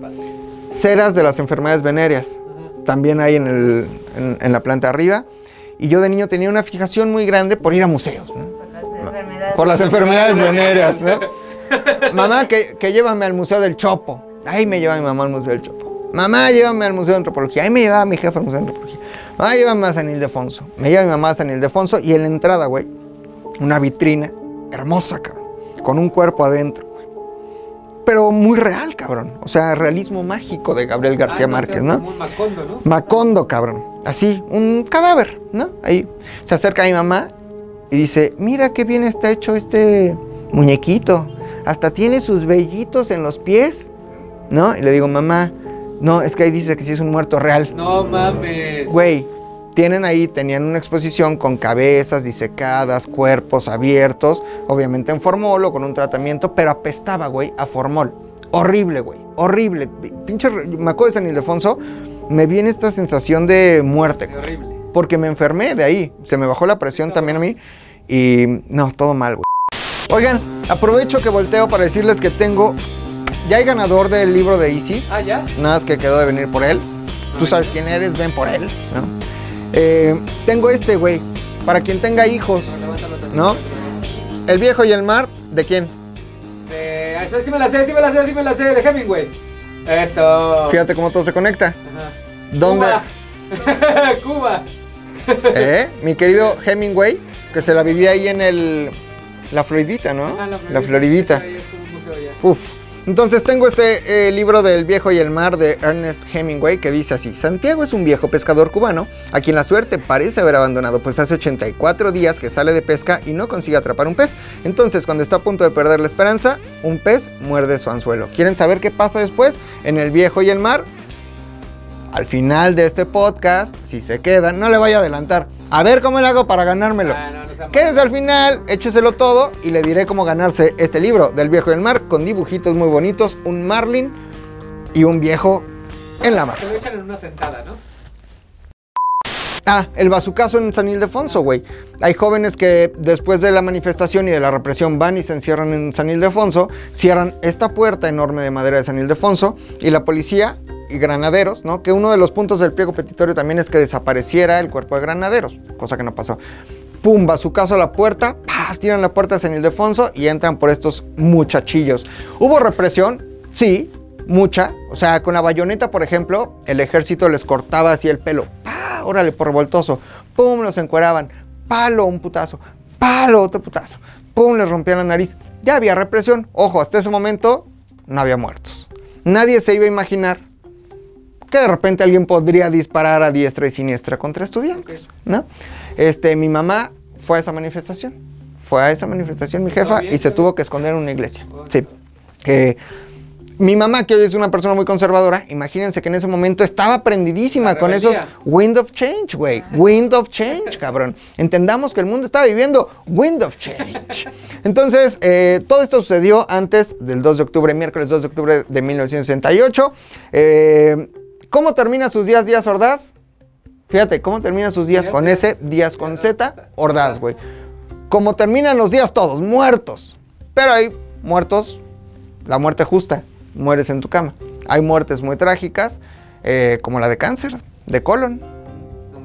Ceras de las enfermedades venéreas. Ajá. También hay en, el, en, en la planta arriba. Y yo de niño tenía una fijación muy grande por ir a museos, ¿no? Por las enfermedades. Por las enfermedades venéreas, ¿no? Mamá, que, que llévame al Museo del Chopo. Ahí me lleva mi mamá al Museo del Chopo. Mamá, llévame al Museo de Antropología. Ahí me llevaba mi jefe al Museo de Antropología. Mamá, llévame a San Ildefonso. Me lleva mi mamá a San Ildefonso y en la entrada, güey, una vitrina hermosa, cabrón, con un cuerpo adentro, güey. pero muy real, cabrón. O sea, realismo mágico de Gabriel García Ah, Márquez, seas ¿no? Como un mascondo, ¿no? Macondo, cabrón. Así, un cadáver, ¿no? Ahí se acerca a mi mamá y dice, mira qué bien está hecho este muñequito. Hasta tiene sus vellitos en los pies, ¿no? Y le digo, mamá, no, es que ahí dice que sí es un muerto real. No mames. Güey, tienen ahí, tenían una exposición con cabezas disecadas, cuerpos abiertos, obviamente en formol o con un tratamiento, pero apestaba, güey, a formol. Horrible, güey, horrible. Pinche, me acuerdo de San Ildefonso, me viene esta sensación de muerte, horrible. porque me enfermé de ahí. Se me bajó la presión también a mí y no, todo mal, güey. Oigan, aprovecho que volteo para decirles que tengo, ya hay ganador del libro de Isis. Ah, ya. Nada más que quedó de venir por él. Tú sabes quién eres, ven por él, ¿no? Eh, tengo este, güey. Para quien tenga hijos. ¿no? El viejo y el mar, ¿de quién? De... Sí me la sé, sí me la sé, sí me la sé, de Hemingway. Eso. Fíjate cómo todo se conecta. Ajá. ¿Dónde? Cuba. Cuba. ¿Eh? Mi querido Hemingway, que se la vivía ahí en el... La Floridita, ¿no? Ajá, La Floridita. Museo ya. Uf. Entonces tengo este eh, libro del viejo y el mar de Ernest Hemingway que dice así, Santiago es un viejo pescador cubano a quien la suerte parece haber abandonado, pues hace 84 días que sale de pesca y no consigue atrapar un pez. Entonces cuando está a punto de perder la esperanza, un pez muerde su anzuelo. ¿Quieren saber qué pasa después en el viejo y el mar? Al final de este podcast, si se quedan, no le voy a adelantar. A ver cómo le hago para ganármelo. Ah, no, no Quédense al final, écheselo todo y le diré cómo ganarse este libro del viejo del mar con dibujitos muy bonitos, un marlin y un viejo en la mar. Se lo echan en una sentada, ¿no? Ah, el bazucazo en San Ildefonso, güey. Hay jóvenes que después de la manifestación y de la represión van y se encierran en San Ildefonso, cierran esta puerta enorme de madera de San Ildefonso y la policía y granaderos, ¿no? Que uno de los puntos del pliego petitorio también es que desapareciera el cuerpo de granaderos, cosa que no pasó. Pum, bazucazo a la puerta, ¡pah! tiran la puerta de San Ildefonso y entran por estos muchachillos. ¿Hubo represión? Sí, mucha. O sea, con la bayoneta, por ejemplo, el ejército les cortaba así el pelo. ¡Pah! Órale, por revoltoso. ¡Pum! Los encueraban. Palo, un putazo. Palo, otro putazo. ¡Pum! Les rompían la nariz. Ya había represión. Ojo, hasta ese momento no había muertos. Nadie se iba a imaginar que de repente alguien podría disparar a diestra y siniestra contra estudiantes, ¿no? Este, mi mamá fue a esa manifestación. Fue a esa manifestación mi jefa y se tuvo que esconder en una iglesia. Sí. Eh, mi mamá, que hoy es una persona muy conservadora, imagínense que en ese momento estaba prendidísima con esos wind of change, güey. Wind of change, cabrón. Entendamos que el mundo estaba viviendo wind of change. Entonces, eh, todo esto sucedió antes del 2 de octubre, miércoles 2 de octubre de 1968. Eh, ¿Cómo termina sus días Díaz Ordaz? Fíjate, ¿cómo termina sus días con S, días con Z? Ordaz, güey. Como terminan los días todos, muertos. Pero hay muertos, la muerte justa, mueres en tu cama. Hay muertes muy trágicas, eh, como la de cáncer, de colon,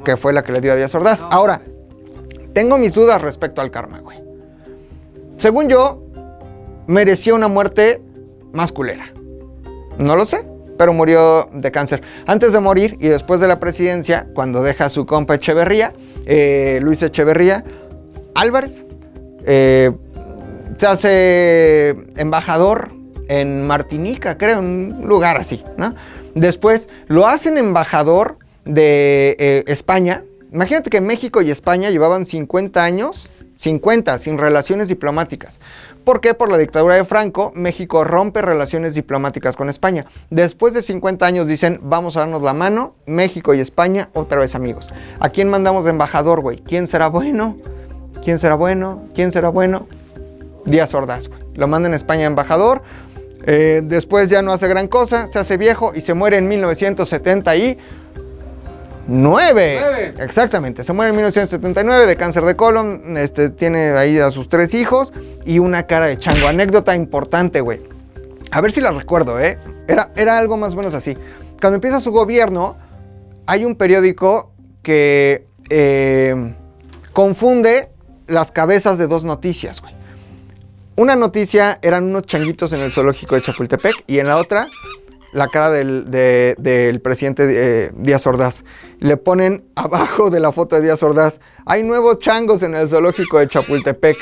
que fue la que le dio a Díaz Ordaz. Ahora, tengo mis dudas respecto al karma, güey. Según yo, merecía una muerte más culera. No lo sé, pero murió de cáncer. Antes de morir y después de la presidencia, cuando deja a su compa Echeverría, eh, Luis Echeverría Álvarez, eh, se hace embajador en Martinica, creo, un lugar así. Después lo hacen embajador de eh, España. Imagínate que México y España llevaban 50 años, 50, sin relaciones diplomáticas. ¿Por qué? Por la dictadura de Franco, México rompe relaciones diplomáticas con España. Después de 50 años dicen, vamos a darnos la mano, México y España otra vez amigos. ¿A quién mandamos de embajador, güey? ¿Quién será bueno? ¿Quién será bueno? ¿Quién será bueno? Díaz Ordaz, güey. Lo mandan a España embajador. Eh, después ya no hace gran cosa, se hace viejo y se muere en 1979. Nueve. Exactamente, se muere en 1979 de cáncer de colon. Este, tiene ahí a sus tres hijos y una cara de chango. Anécdota importante, güey. A ver si la recuerdo, ¿eh? Era, era algo más o menos así. Cuando empieza su gobierno, hay un periódico que eh, confunde las cabezas de dos noticias, güey. Una noticia eran unos changuitos en el zoológico de Chapultepec y en la otra la cara del, de- del presidente eh, Díaz Ordaz. Le ponen abajo de la foto de Díaz Ordaz, hay nuevos changos en el zoológico de Chapultepec.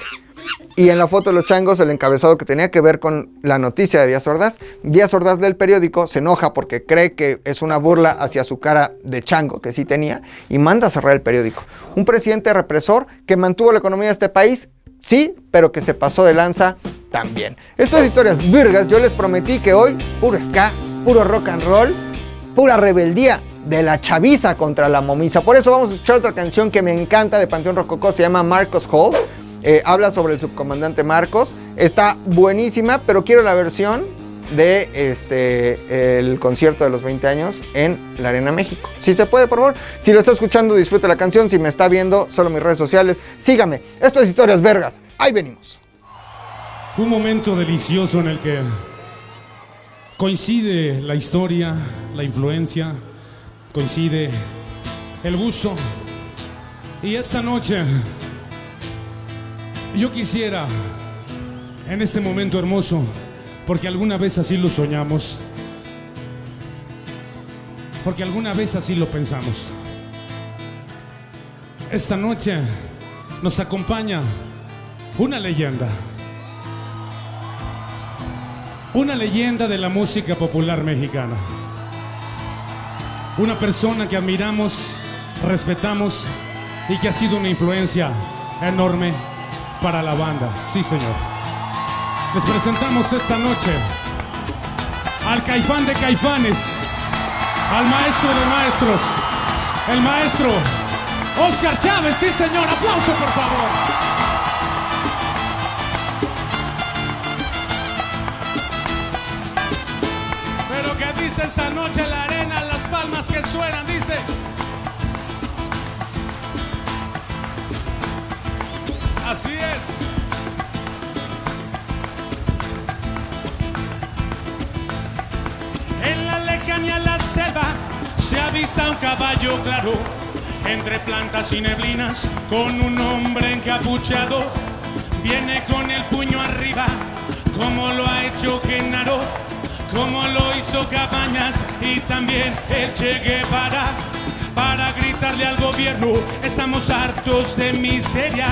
Y en la foto de los changos, el encabezado que tenía que ver con la noticia de Díaz Ordaz, Díaz Ordaz del periódico se enoja porque cree que es una burla hacia su cara de chango, que sí tenía, y manda a cerrar el periódico. Un presidente represor que mantuvo la economía de este país, sí, pero que se pasó de lanza también. Esto es historias virgas, yo les prometí que hoy, puro puro rock and roll, pura rebeldía de la chaviza contra la momisa. Por eso vamos a escuchar otra canción que me encanta de Panteón Rococó, se llama Marcos Hall. Eh, habla sobre el subcomandante Marcos. Está buenísima, pero quiero la versión de este el concierto de los 20 años en la Arena México. Si se puede, por favor. Si lo está escuchando, disfrute la canción. Si me está viendo, solo mis redes sociales, sígame. Esto es Historias Vergas. Ahí venimos. Un momento delicioso en el que coincide la historia, la influencia, coincide el gusto. Y esta noche yo quisiera, en este momento hermoso, porque alguna vez así lo soñamos, porque alguna vez así lo pensamos. Esta noche nos acompaña una leyenda. Una leyenda de la música popular mexicana. Una persona que admiramos, respetamos y que ha sido una influencia enorme para la banda. Sí, señor. Les presentamos esta noche al caifán de caifanes, al maestro de maestros, el maestro Oscar Chávez. Sí, señor. Aplauso, por favor. Dice esta noche la arena, las palmas que suenan, dice. Así es. En la lejanía la selva se avista un caballo claro, entre plantas y neblinas, con un hombre encapuchado. Viene con el puño arriba, como lo ha hecho Genaro, como lo hizo Cabañas y también el Che Guevara. Para gritarle al gobierno, estamos hartos de miseria,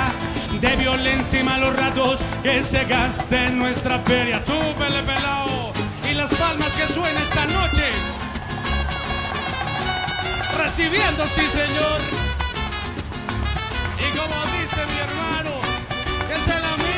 de violencia y malos ratos que se gaste en nuestra feria. Tú, pele pelao, y las palmas que suenan esta noche. Recibiendo, sí, señor. Y como dice mi hermano, que es el amigo.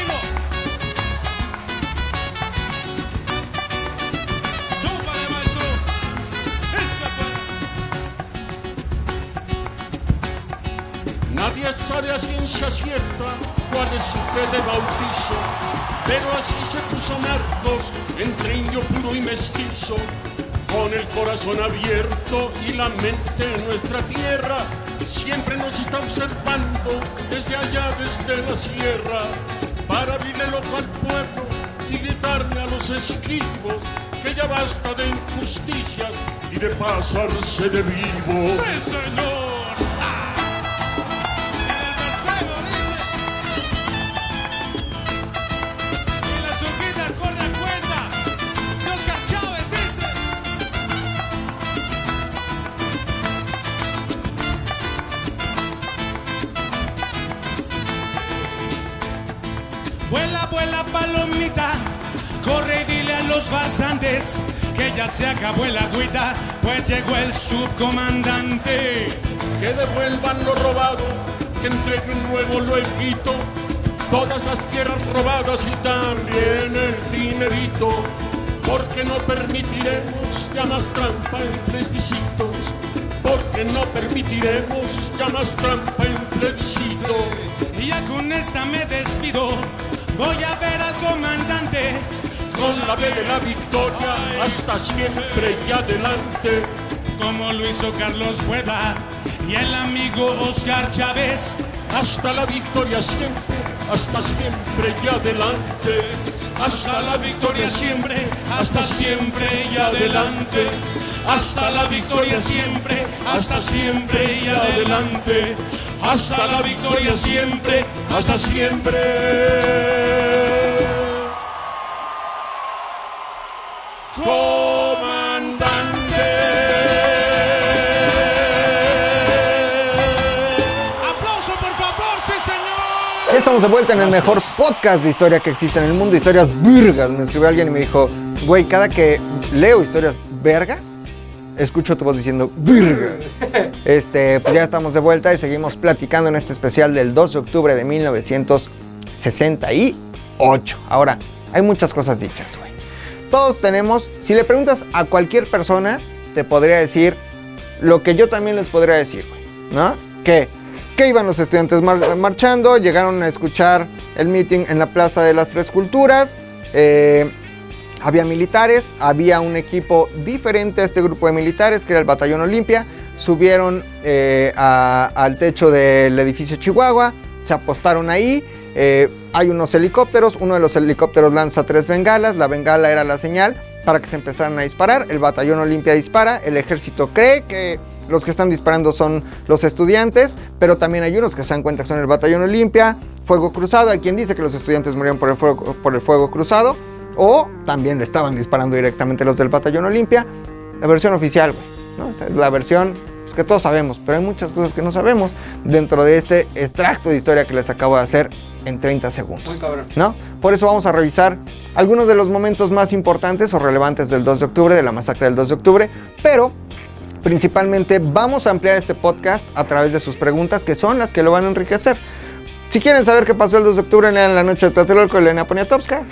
Pues. Nadie sabe a ciencia cierta cuál es su fe de bautizo, pero así se puso Marcos entre indio puro y mestizo, con el corazón abierto y la mente en nuestra tierra. Siempre nos está observando desde allá, desde la sierra, para abrirle el ojo al pueblo y gritarle a los esquivos que ya basta de injusticias y de pasarse de vivos. Sí, señor. Que ya se acabó el agüita, pues llegó el subcomandante. que devuelvan lo robado, que entreguen nuevo lo quito, todas las tierras robadas y también el dinerito, porque no permitiremos ya más trampa en plebiscitos, porque no permitiremos ya más trampa en plebiscito. Y ya con esta me despido, voy a ver al comandante. Con la B de la victoria, hasta siempre y adelante. Como lo hizo Carlos Puebla y el amigo Oscar Chávez. Hasta la victoria siempre, hasta siempre y adelante. Hasta la victoria siempre, hasta siempre y adelante. Hasta la victoria siempre, hasta siempre y adelante. Hasta la victoria siempre, hasta siempre. comandante. ¡Aplauso, por favor, sí, Ya estamos de vuelta en el mejor podcast de historia que existe en el mundo, historias vergas. Me escribió alguien y me dijo, güey, cada que leo historias vergas, escucho tu voz diciendo vergas. Este, pues ya estamos de vuelta y seguimos platicando en este especial del 2 de octubre de 1968. Ahora, hay muchas cosas dichas, güey. Todos tenemos, si le preguntas a cualquier persona, te podría decir lo que yo también les podría decir, ¿no? Que, que iban los estudiantes mar- marchando, llegaron a escuchar el meeting en la Plaza de las Tres Culturas, eh, había militares, había un equipo diferente a este grupo de militares, que era el Batallón Olimpia, subieron eh, al techo del edificio Chihuahua, se apostaron ahí, eh, hay unos helicópteros, uno de los helicópteros lanza tres bengalas, la bengala era la señal para que se empezaran a disparar, el Batallón Olimpia dispara, el ejército cree que los que están disparando son los estudiantes, pero también hay unos que se dan cuenta que son el Batallón Olimpia, fuego cruzado, hay quien dice que los estudiantes murieron por el fuego, por el fuego cruzado, o también le estaban disparando directamente los del Batallón Olimpia. La versión oficial, güey. ¿no? La versión pues, que todos sabemos, pero hay muchas cosas que no sabemos dentro de este extracto de historia que les acabo de hacer en 30 segundos. Muy cabrón. ¿no? Por eso vamos a revisar algunos de los momentos más importantes o relevantes del 2 de octubre, de la masacre del 2 de octubre, pero principalmente vamos a ampliar este podcast a través de sus preguntas, que son las que lo van a enriquecer. Si quieren saber qué pasó el 2 de octubre en la noche de Tlatelolco de Elena Poniatowska,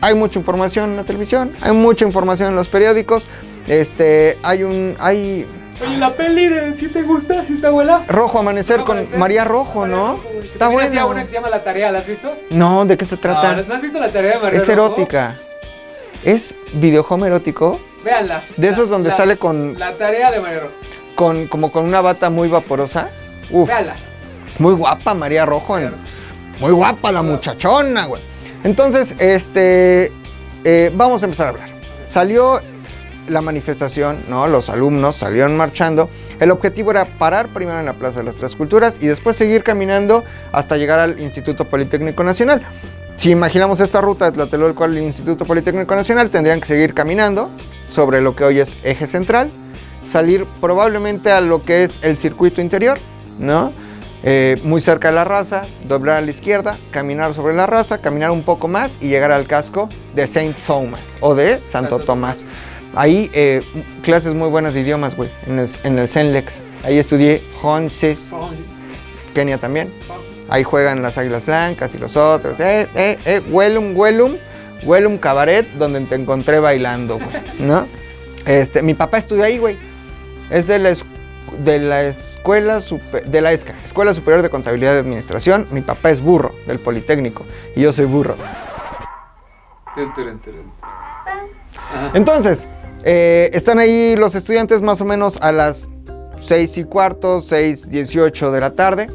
hay mucha información en la televisión, hay mucha información en los periódicos, este, hay un, hay Oye, la peli de si te gusta, si está buena. Rojo Amanecer con Amanecer. María Rojo, María ¿no? Rojo, Está también hacía una que se llama La Tarea, ¿la has visto? No, ¿de qué se trata? No, ¿No has visto La Tarea de María Es Rojo? erótica. Es videojuego erótico. Véanla. De esos La- donde la- sale con, La Tarea de María Rojo. con como con una bata muy vaporosa. Uf, Véanla. muy guapa María Rojo. muy guapa la muchachona, güey. Entonces, este, eh, vamos a empezar a hablar. Salió la manifestación, ¿no? Los alumnos salieron marchando. El objetivo era parar primero en la Plaza de las Tres Culturas y después seguir caminando hasta llegar al Instituto Politécnico Nacional. Si imaginamos esta ruta de Tlatelolco al Instituto Politécnico Nacional, tendrían que seguir caminando sobre lo que hoy es eje central, salir probablemente a lo que es el circuito interior, ¿no? Eh, muy cerca de la raza, doblar a la izquierda, caminar sobre la raza, caminar un poco más y llegar al casco de Saint Thomas o de Santo Santo Tomás. Ahí eh, clases muy buenas de idiomas, güey, en el, en el CENLEX. Ahí estudié francés, Kenia también. Ahí juegan las Águilas Blancas y los otros. Eh, eh, eh, Wellum, Wellum, Wellum Cabaret, donde te encontré bailando, güey, ¿no? Este, mi papá estudió ahí, güey. Es de la, es- de la escuela super- de la ESCA, Escuela Superior de Contabilidad y Administración. Mi papá es burro del Politécnico y yo soy burro. Turun. Entonces, eh, están ahí los estudiantes más o menos a las 6 y cuarto, 6, 18 de la tarde.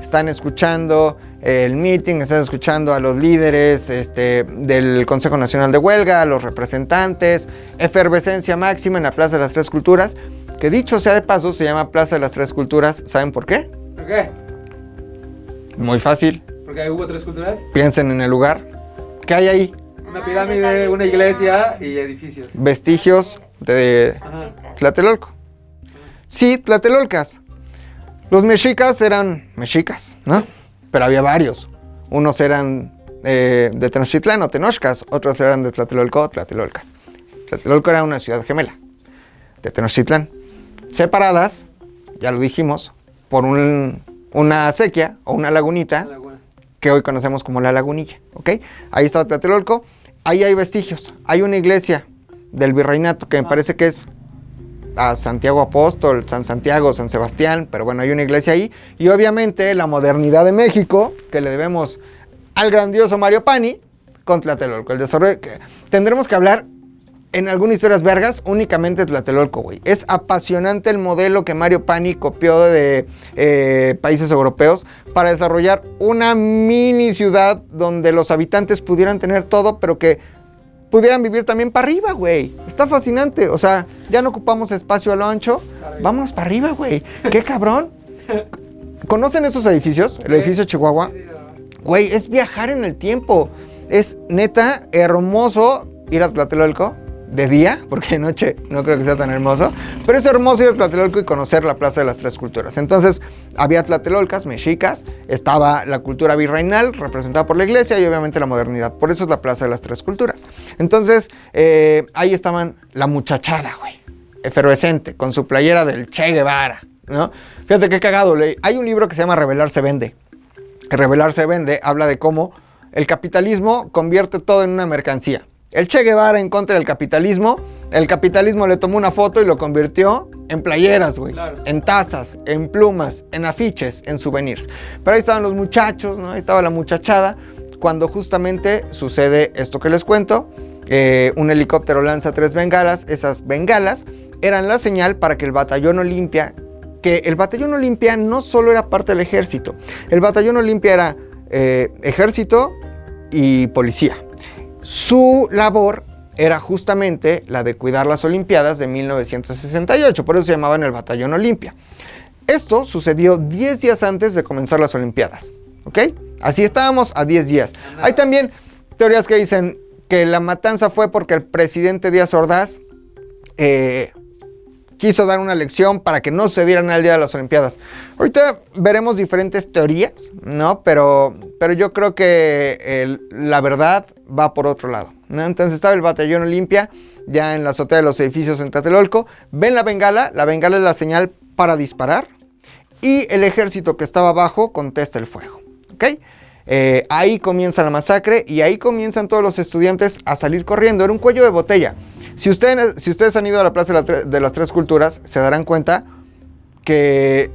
Están escuchando el meeting, están escuchando a los líderes este, del Consejo Nacional de Huelga, a los representantes, efervescencia máxima en la Plaza de las Tres Culturas, que dicho sea de paso, se llama Plaza de las Tres Culturas. ¿Saben por qué? ¿Por qué? Muy fácil. Porque hubo tres culturas. Piensen en el lugar. ¿Qué hay ahí? Una Ah, pirámide, una iglesia y edificios. Vestigios de Ajá. Tlatelolco. Sí, Tlatelolcas. Los mexicas eran mexicas, ¿no? Pero había varios. Unos eran eh, de Tenochtitlán o Tenochcas, otros eran de Tlatelolco o Tlatelolcas. Tlatelolco era una ciudad gemela de Tenochtitlán. Separadas, ya lo dijimos, por un- una acequia o una lagunita La laguna. que hoy conocemos como la Lagunilla, ¿ok? Ahí está Tlatelolco, ahí hay vestigios, hay una iglesia del virreinato que me parece que es a Santiago Apóstol, San Santiago, San Sebastián, pero bueno, hay una iglesia ahí. Y obviamente la modernidad de México que le debemos al grandioso Mario Pani con Tlatelolco, el desarrollo que tendremos que hablar en algunas historias vergas, únicamente Tlatelolco, güey. Es apasionante el modelo que Mario Pani copió de eh, países europeos para desarrollar una mini ciudad donde los habitantes pudieran tener todo, pero que pudieran vivir también para arriba, güey. Está fascinante. O sea, ya no ocupamos espacio a lo ancho. Para. Vámonos para arriba, güey. Qué cabrón. ¿Conocen esos edificios? El edificio Chihuahua. Güey, es viajar en el tiempo. Es neta hermoso ir a Tlatelolco de día, porque de noche no creo que sea tan hermoso, pero es hermoso ir a Tlatelolco y conocer la Plaza de las Tres Culturas. Entonces, había tlatelolcas, mexicas, estaba la cultura virreinal representada por la iglesia y obviamente la modernidad. Por eso es la Plaza de las Tres Culturas. Entonces, eh, ahí estaban la muchachada, güey, efervescente, con su playera del Che Guevara, ¿no? Fíjate qué cagado, leí. hay un libro que se llama Revelar se vende. Revelar se vende habla de cómo el capitalismo convierte todo en una mercancía. El Che Guevara en contra del capitalismo, el capitalismo le tomó una foto y lo convirtió en playeras, güey, Claro. en tazas, en plumas, en afiches, en souvenirs. Pero ahí estaban los muchachos, ¿no? Ahí estaba la muchachada, cuando justamente sucede esto que les cuento. Eh, un helicóptero lanza tres bengalas, esas bengalas eran la señal para que el batallón Olimpia, que el batallón Olimpia no solo era parte del ejército, el batallón Olimpia era eh, ejército y policía. Su labor era justamente la de cuidar las Olimpiadas de 1968, por eso se llamaban el Batallón Olimpia. Esto sucedió 10 días antes de comenzar las Olimpiadas, ¿ok? Así estábamos a 10 días. Hay también teorías que dicen que la matanza fue porque el presidente Díaz Ordaz eh, quiso dar una lección para que no se dieran al día de las Olimpiadas. Ahorita veremos diferentes teorías, ¿no? Pero, pero yo creo que la verdad va por otro lado. ¿no? Entonces estaba el batallón Olimpia ya en la azotea de los edificios en Tlatelolco. Ven la bengala, la bengala es la señal para disparar. Y el ejército que estaba abajo contesta el fuego. Eh, ahí comienza la masacre y ahí comienzan todos los estudiantes a salir corriendo. Era un cuello de botella. Si ustedes, si ustedes han ido a la Plaza de, la Tre- de las Tres Culturas, se darán cuenta que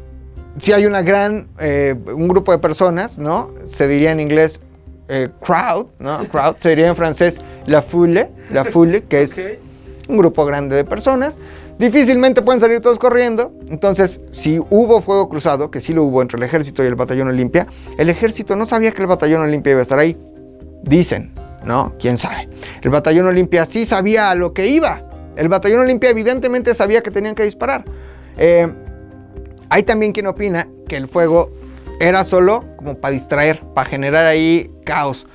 si hay una gran, eh, un grupo de personas, ¿no? Se diría en inglés eh, crowd, ¿no? Crowd, se diría en francés la foule, la foule, que es un grupo grande de personas. Difícilmente pueden salir todos corriendo. Entonces, si hubo fuego cruzado, que sí lo hubo entre el ejército y el batallón Olimpia, el ejército no sabía que el batallón Olimpia iba a estar ahí. Dicen, ¿no? ¿Quién sabe? El batallón Olimpia sí sabía a lo que iba. El batallón Olimpia evidentemente sabía que tenían que disparar. Eh, hay también quien opina que el fuego era solo como para distraer, para generar ahí caos.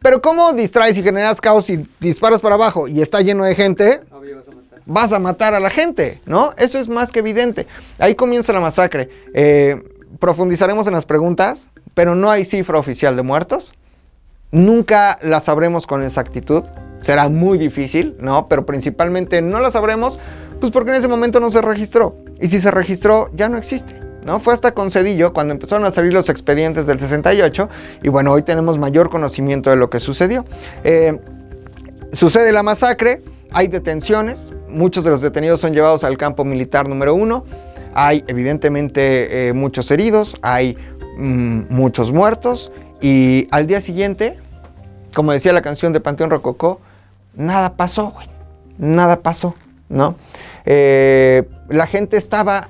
Pero ¿cómo distraes y generas caos y disparas para abajo y está lleno de gente? Obvio, vas a matar. vas a matar a la gente, ¿no? Eso es más que evidente. Ahí comienza la masacre. Eh, profundizaremos en las preguntas, pero no hay cifra oficial de muertos. Nunca la sabremos con exactitud. Será muy difícil, ¿no? Pero principalmente no la sabremos, pues porque en ese momento no se registró. Y si se registró, ya no existe. ¿No? Fue hasta con Cedillo cuando empezaron a salir los expedientes del 68 y bueno, hoy tenemos mayor conocimiento de lo que sucedió. Eh, Sucede la masacre, hay detenciones, muchos de los detenidos son llevados al campo militar número uno, hay evidentemente eh, muchos heridos, hay mm, muchos muertos y al día siguiente, como decía la canción de Panteón Rococó, nada pasó, güey, nada pasó, ¿no? Eh, la gente estaba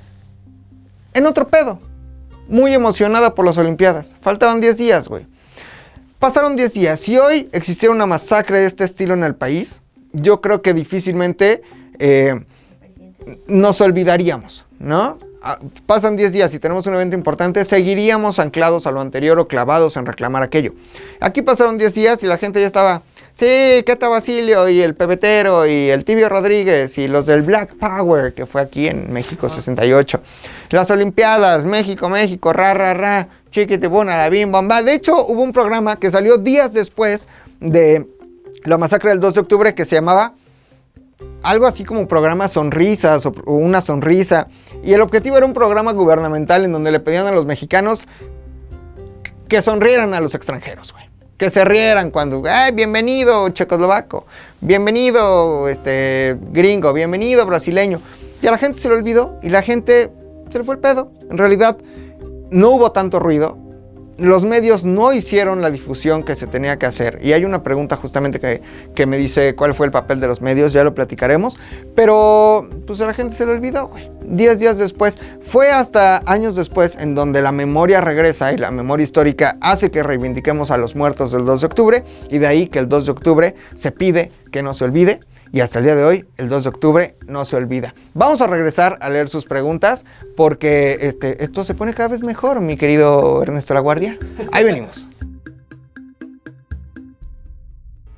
en otro pedo, muy emocionada por las Olimpiadas, faltaban 10 días, güey. Pasaron 10 días. Si hoy existiera una masacre de este estilo en el país, yo creo que difícilmente eh, nos olvidaríamos, ¿no? Ah, Pasan 10 días y tenemos un evento importante, seguiríamos anclados a lo anterior o clavados en reclamar aquello. Aquí pasaron 10 días y la gente ya estaba, sí, Queta Basilio y el Pebetero y el Tibio Rodríguez y los del Black Power, que fue aquí en México 68. Las Olimpiadas, México, México, ra, ra, ra, chiquitibuna, la bim, bomba. De hecho, hubo un programa que salió días después de la masacre del 2 de octubre que se llamaba algo así como programa sonrisas o o una sonrisa. Y el objetivo era un programa gubernamental en donde le pedían a los mexicanos que sonrieran a los extranjeros, güey. Que se rieran cuando, ¡ay, bienvenido checoslovaco! Bienvenido este gringo, bienvenido brasileño. Y a la gente se le olvidó y la gente se le fue el pedo. En realidad no hubo tanto ruido. Los medios no hicieron la difusión que se tenía que hacer. Y hay una pregunta justamente que, que me dice cuál fue el papel de los medios, ya lo platicaremos. Pero pues a la gente se le olvidó, güey. Diez días después, fue hasta años después en donde la memoria regresa y la memoria histórica hace que reivindiquemos a los muertos del 2 de octubre. Y de ahí que el 2 de octubre se pide que no se olvide. Y hasta el día de hoy, el 2 de octubre, no se olvida. Vamos a regresar a leer sus preguntas porque este, esto se pone cada vez mejor, mi querido Ernesto La Guardia. Ahí venimos.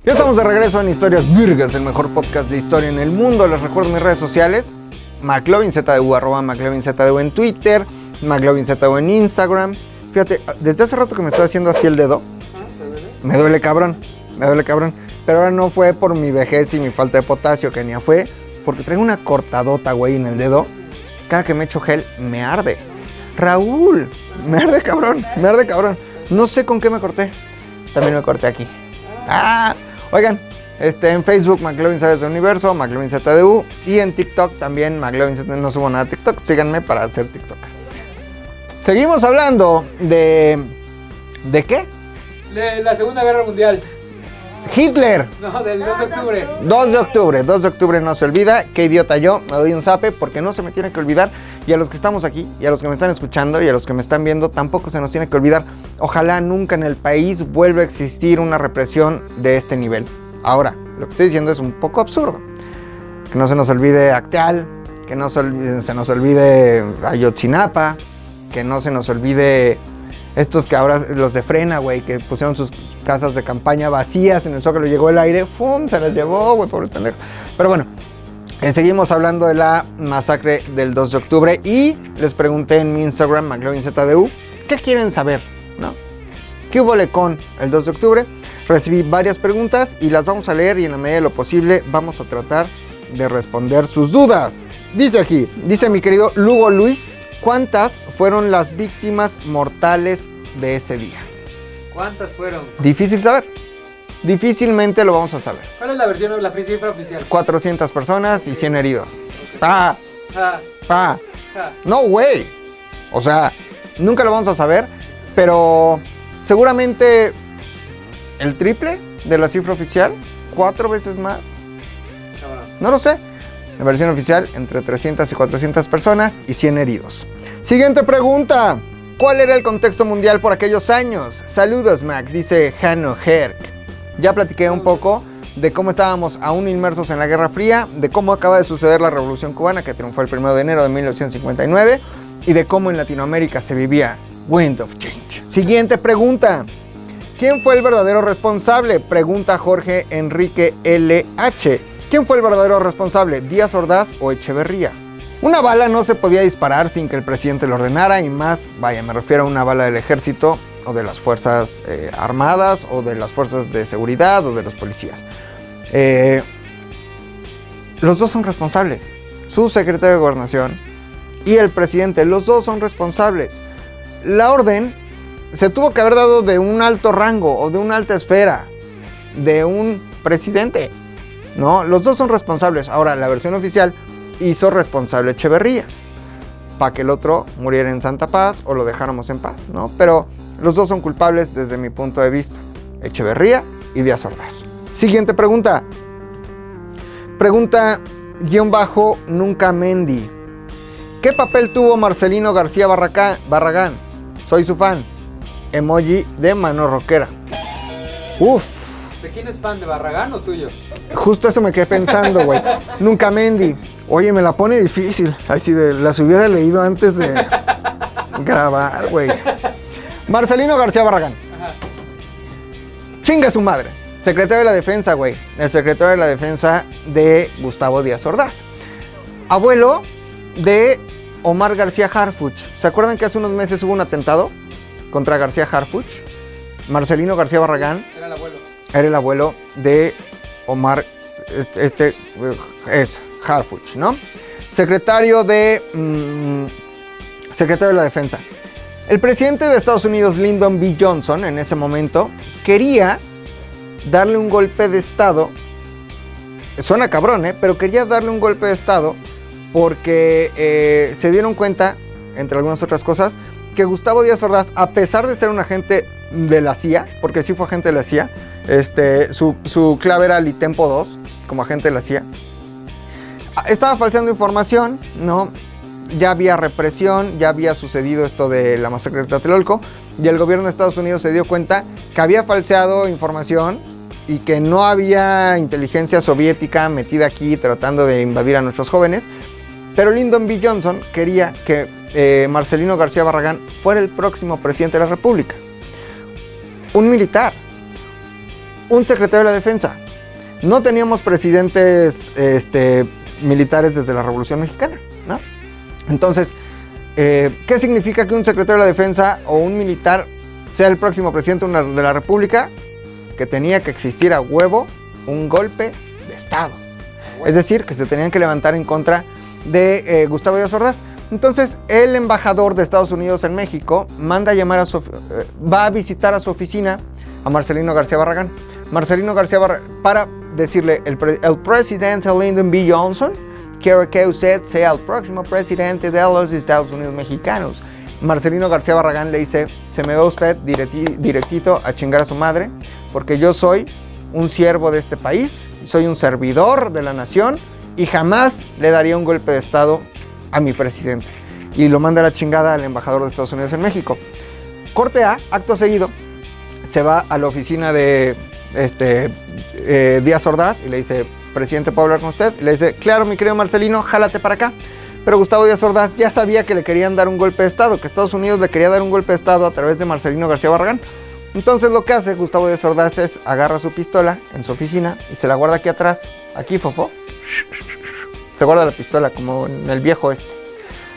Ya estamos de regreso en Historias Virgas, el mejor podcast de historia en el mundo. Les recuerdo mis redes sociales, McLovinZDU, arroba McLovinZDU en Twitter, McLovinZDU en Instagram. Fíjate, desde hace rato que me estoy haciendo así el dedo, me duele cabrón, me duele cabrón. Pero ahora no fue por mi vejez y mi falta de potasio, que ni fue porque traigo una cortadota, güey, en el dedo. Cada que me echo gel, me arde. Raúl, me arde cabrón, me arde cabrón. No sé con qué me corté. También me corté aquí. Ah, oigan, este, en Facebook, McLovin Sales de Universo, McLovin ZDU. Y en TikTok también, McLovin ZDU. No subo nada a TikTok, síganme para hacer TikTok. Seguimos hablando de. ¿De qué? De la Segunda Guerra Mundial. Hitler. No, del 2 de octubre. 2 de octubre, 2 de octubre no se olvida. Qué idiota yo, me doy un zape porque no se me tiene que olvidar. Y a los que estamos aquí, y a los que me están escuchando, y a los que me están viendo, tampoco se nos tiene que olvidar. Ojalá nunca en el país vuelva a existir una represión de este nivel. Ahora, lo que estoy diciendo es un poco absurdo. Que no se nos olvide Acteal, que no se, se nos olvide Ayotzinapa, que no se nos olvide estos que ahora, los de Frena, güey, que pusieron sus casas de campaña vacías en el zócalo, llegó el aire, ¡fum! Se las llevó, güey, pobre pendejo. Pero bueno, eh, seguimos hablando de la masacre del 2 de octubre y les pregunté en mi Instagram, McLovinZDU, ¿qué quieren saber? ¿No? ¿Qué hubo con el 2 de octubre? Recibí varias preguntas y las vamos a leer y en la medida de lo posible vamos a tratar de responder sus dudas. Dice aquí, dice mi querido Lugo Luis, ¿cuántas fueron las víctimas mortales de ese día? ¿Cuántas fueron? Difícil saber. Difícilmente lo vamos a saber. ¿Cuál es la versión, la cifra oficial? 400 personas y 100 heridos. Pa, Ja, pa. ja. No, güey. O sea, nunca lo vamos a saber, pero seguramente el triple de la cifra oficial, cuatro veces más. No lo sé. La versión oficial, entre 300 y 400 personas y 100 heridos. Siguiente pregunta. ¿Cuál era el contexto mundial por aquellos años? Saludos, Mac, dice Hanno Herc. Ya platiqué un poco de cómo estábamos aún inmersos en la Guerra Fría, de cómo acaba de suceder la Revolución Cubana, que triunfó el 1 de enero de 1959, y de cómo en Latinoamérica se vivía Wind of Change. Siguiente pregunta. ¿Quién fue el verdadero responsable? Pregunta Jorge Enrique LH. ¿Quién fue el verdadero responsable? ¿Díaz Ordaz o Echeverría? Una bala no se podía disparar sin que el presidente lo ordenara y más, vaya, me refiero a una bala del ejército o de las fuerzas eh, armadas o de las fuerzas de seguridad o de los policías. Eh, los dos son responsables. Su secretario de gobernación y el presidente, los dos son responsables. La orden se tuvo que haber dado de un alto rango o de una alta esfera, de un presidente. ¿No? Los dos son responsables. Ahora, la versión oficial hizo responsable Echeverría. Para que el otro muriera en santa paz o lo dejáramos en paz, ¿no? Pero los dos son culpables desde mi punto de vista. Echeverría y Díaz Ordaz. Siguiente pregunta. Pregunta guion bajo nunca Mendy. ¿Qué papel tuvo Marcelino García Barragán? Soy su fan. Emoji de mano rockera. Uf, ¿De quién es fan? ¿De Barragán o tuyo? justo eso me quedé pensando, güey. Nunca Mendy. Oye, me la pone difícil. Así de las hubiera leído antes de grabar, güey. Marcelino García Barragán. Ajá. Chinga su madre. Secretario de la Defensa, güey. El secretario de la Defensa de Gustavo Díaz Ordaz. Abuelo de Omar García Harfuch. ¿Se acuerdan que hace unos meses hubo un atentado contra García Harfuch? Marcelino García Barragán Era el abuelo. Era el abuelo de Omar, este, este, es Harfuch, ¿no? Secretario de, mm, secretario de la Defensa. El presidente de Estados Unidos, Lyndon B. Johnson, en ese momento, quería darle un golpe de Estado. Suena cabrón, ¿eh? Pero quería darle un golpe de Estado porque eh, se dieron cuenta, entre algunas otras cosas, que Gustavo Díaz Ordaz, a pesar de ser un agente de la CIA, porque sí fue agente de la CIA, este, su, su clave era Litempo 2, como agente la CIA, ah, estaba falseando información, ¿no? Ya había represión, ya había sucedido esto de la masacre de Tlatelolco, y el gobierno de Estados Unidos se dio cuenta que había falseado información y que no había inteligencia soviética metida aquí tratando de invadir a nuestros jóvenes. Pero Lyndon B. Johnson quería que eh, Marcelino García Barragán fuera el próximo presidente de la República. Un militar. Un secretario de la defensa. No teníamos presidentes este, militares desde la Revolución Mexicana, ¿no? Entonces, eh, ¿qué significa que un secretario de la defensa o un militar sea el próximo presidente de la República? Que tenía que existir a huevo un golpe de Estado. Es decir, que se tenían que levantar en contra de eh, Gustavo Díaz Ordaz. Entonces, el embajador de Estados Unidos en México manda a llamar a su, eh, va a visitar a su oficina a Marcelino García Barragán. Marcelino García Barragán, para decirle, el, pre- el presidente Lyndon B. Johnson quiere que usted sea el próximo presidente de los Estados Unidos mexicanos. Marcelino García Barragán le dice, se me va usted directi- directito a chingar a su madre, porque yo soy un siervo de este país, soy un servidor de la nación y jamás le daría un golpe de Estado a mi presidente. Y lo manda a la chingada al embajador de Estados Unidos en México. Corte A, acto seguido, se va a la oficina de este, eh, Díaz Ordaz y le dice, presidente, ¿puedo hablar con usted? Y le dice, claro, mi querido Marcelino, jálate para acá. Pero Gustavo Díaz Ordaz ya sabía que le querían dar un golpe de Estado, que Estados Unidos le quería dar un golpe de Estado a través de Marcelino García Barragán. Entonces lo que hace Gustavo Díaz Ordaz es agarra su pistola en su oficina y se la guarda aquí atrás, aquí, fofo. Se guarda la pistola como en el viejo este.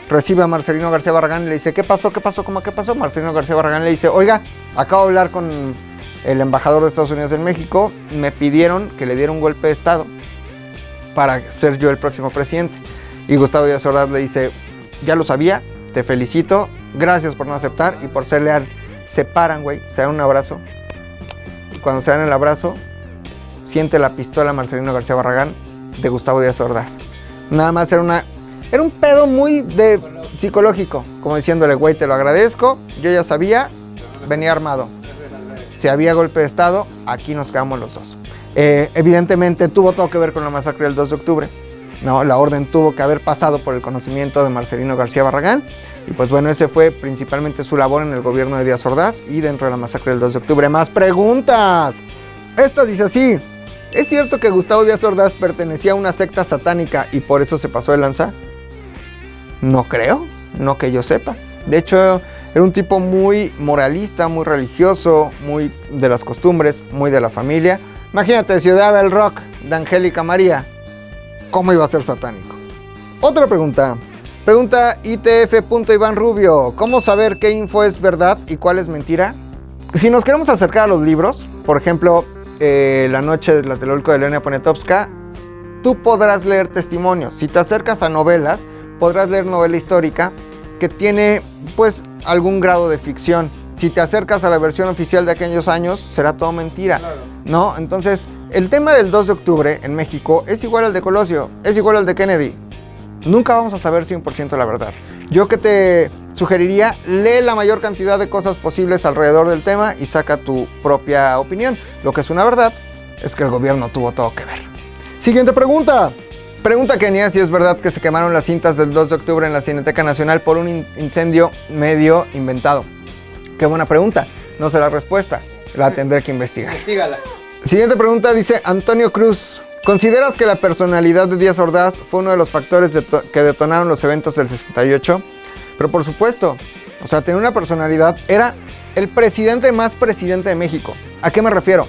Recibe a Marcelino García Barragán y le dice, ¿qué pasó? ¿Qué pasó? ¿Cómo qué pasó? Marcelino García Barragán le dice, oiga, acabo de hablar con el embajador de Estados Unidos en México, me pidieron que le diera un golpe de Estado para ser yo el próximo presidente. Y Gustavo Díaz Ordaz le dice, ya lo sabía, te felicito, gracias por no aceptar y por ser leal. Se paran, güey, se dan un abrazo. Y cuando se dan el abrazo, siente la pistola Marcelino García Barragán de Gustavo Díaz Ordaz. Nada más era una... Era un pedo muy de psicológico, como diciéndole, güey, te lo agradezco, yo ya sabía, venía armado. Si había golpe de Estado, aquí nos quedamos los dos. Eh, evidentemente tuvo todo que ver con la masacre del 2 de octubre. No, la orden tuvo que haber pasado por el conocimiento de Marcelino García Barragán. Y pues bueno, ese fue principalmente su labor en el gobierno de Díaz Ordaz y dentro de la masacre del 2 de octubre. Más preguntas. Esta dice así. ¿Es cierto que Gustavo Díaz Ordaz pertenecía a una secta satánica y por eso se pasó de lanza? No creo, no que yo sepa. De hecho, era un tipo muy moralista, muy religioso, muy de las costumbres, muy de la familia. Imagínate, si odiaba el rock de Angélica María, ¿cómo iba a ser satánico? Otra pregunta. Pregunta ITF. Iván Rubio. ¿Cómo saber qué info es verdad y cuál es mentira? Si nos queremos acercar a los libros, por ejemplo, eh, La noche del Tlatelolco de Leonia Poniatowska, tú podrás leer testimonios. Si te acercas a novelas, podrás leer novela histórica que tiene pues algún grado de ficción. Si te acercas a la versión oficial de aquellos años, será todo mentira. ¿No? Entonces, el tema del 2 de octubre en México es igual al de Colosio, es igual al de Kennedy. Nunca vamos a saber 100% la verdad. Yo que te sugeriría, lee la mayor cantidad de cosas posibles alrededor del tema y saca tu propia opinión. Lo que es una verdad es que el gobierno tuvo todo que ver. Siguiente pregunta. Pregunta Kenia si es verdad que se quemaron las cintas del 2 de octubre en la Cineteca Nacional por un in- incendio medio inventado. Qué buena pregunta. No sé la respuesta. La tendré que investigar. Investígala. Siguiente pregunta dice Antonio Cruz. ¿Consideras que la personalidad de Díaz Ordaz fue uno de los factores que detonaron los eventos del 68? Pero por supuesto, o sea, tener una personalidad era el presidente más presidente de México. ¿A qué me refiero?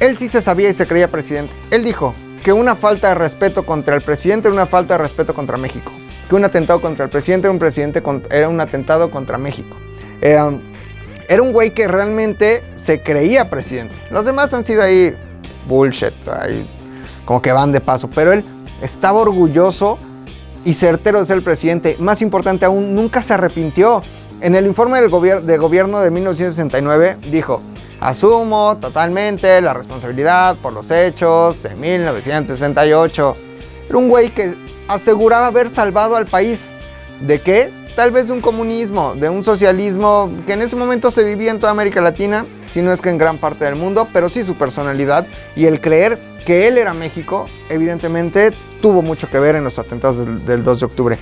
Él sí se sabía y se creía presidente. Él dijo que una falta de respeto contra el presidente era una falta de respeto contra México. Que un atentado contra el presidente era un, presidente era un atentado contra México. Eh, um, era un güey que realmente se creía presidente. Los demás han sido ahí bullshit, ahí como que van de paso. Pero él estaba orgulloso y certero de ser el presidente. Más importante aún, nunca se arrepintió. En el informe del gobier- de gobierno de 1969 dijo, asumo totalmente la responsabilidad por los hechos de 1968. Era un güey que aseguraba haber salvado al país. ¿De qué? Tal vez de un comunismo, de un socialismo que en ese momento se vivía en toda América Latina, si no es que en gran parte del mundo, pero sí su personalidad y el creer que él era México, evidentemente tuvo mucho que ver en los atentados del, del 2 de octubre.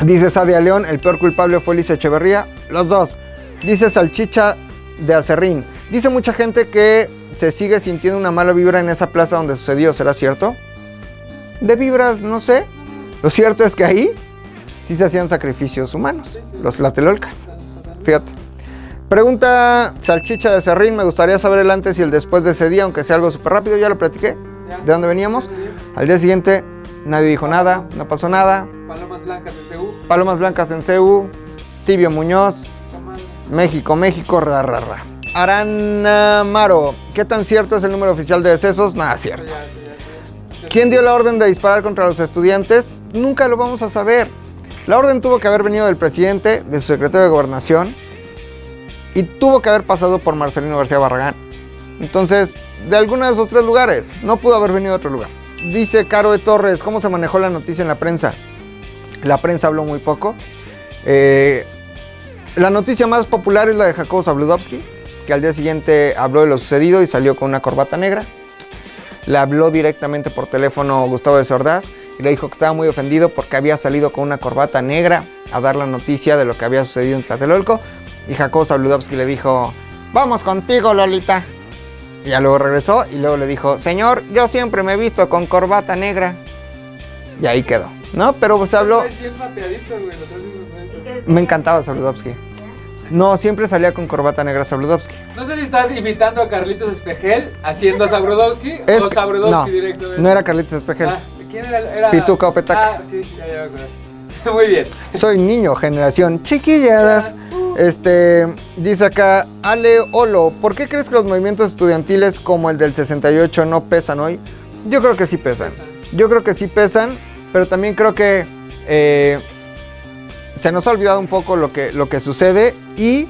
Dice Sadia León, el peor culpable fue Lice Echeverría, los dos. Dice Salchicha de Acerrín, dice mucha gente que se sigue sintiendo una mala vibra en esa plaza donde sucedió, ¿será cierto? De vibras, no sé. Lo cierto es que ahí sí se hacían sacrificios humanos, los tlatelolcas. Fíjate. Pregunta Salchicha de Serrín, me gustaría saber el antes y el después de ese día, aunque sea algo súper rápido, ya lo platiqué. ¿De dónde veníamos? Al día siguiente nadie dijo nada, no pasó nada. Palomas blancas en CU. Palomas Blancas en CEU, Tibio Muñoz, México, México, ra, ra, ra. Arana Maro, ¿qué tan cierto es el número oficial de decesos? Nada cierto. ¿Quién dio la orden de disparar contra los estudiantes? Nunca lo vamos a saber. La orden tuvo que haber venido del presidente, de su secretario de gobernación, y tuvo que haber pasado por Marcelino García Barragán. Entonces, de alguno de esos tres lugares, no pudo haber venido de otro lugar. Dice Caro de Torres, ¿cómo se manejó la noticia en la prensa? La prensa habló muy poco. Eh, la noticia más popular es la de Jacobo Zabludovsky, que al día siguiente habló de lo sucedido y salió con una corbata negra. Le habló directamente por teléfono Gustavo de Sordaz y le dijo que estaba muy ofendido porque había salido con una corbata negra a dar la noticia de lo que había sucedido en Tlatelolco. Y Jacobo Zabludovsky le dijo, vamos contigo, Lolita. Y ya luego regresó y luego le dijo, señor, yo siempre me he visto con corbata negra. Y ahí quedó, ¿no? Pero se habló... Es bien mapeadito, güey. Lo traes bien mapeadito. ¿Y qué Me encantaba Zabludovsky. No, siempre salía con corbata negra Zabludovsky. No sé si estás imitando a Carlitos Espejel haciendo a Es- o Zabrodowski no, directamente. No era Carlitos Espejel. Ah, ¿Quién era? era... Pituca o Petaca. Ah, sí, ya, ya me acuerdo. Muy bien. Soy niño, generación chiquilladas. Este, dice acá, Ale Olo, ¿por qué crees que los movimientos estudiantiles como el del 68 no pesan hoy? Yo creo que sí pesan. Yo creo que sí pesan, pero también creo que eh, se nos ha olvidado un poco lo que, lo que sucede y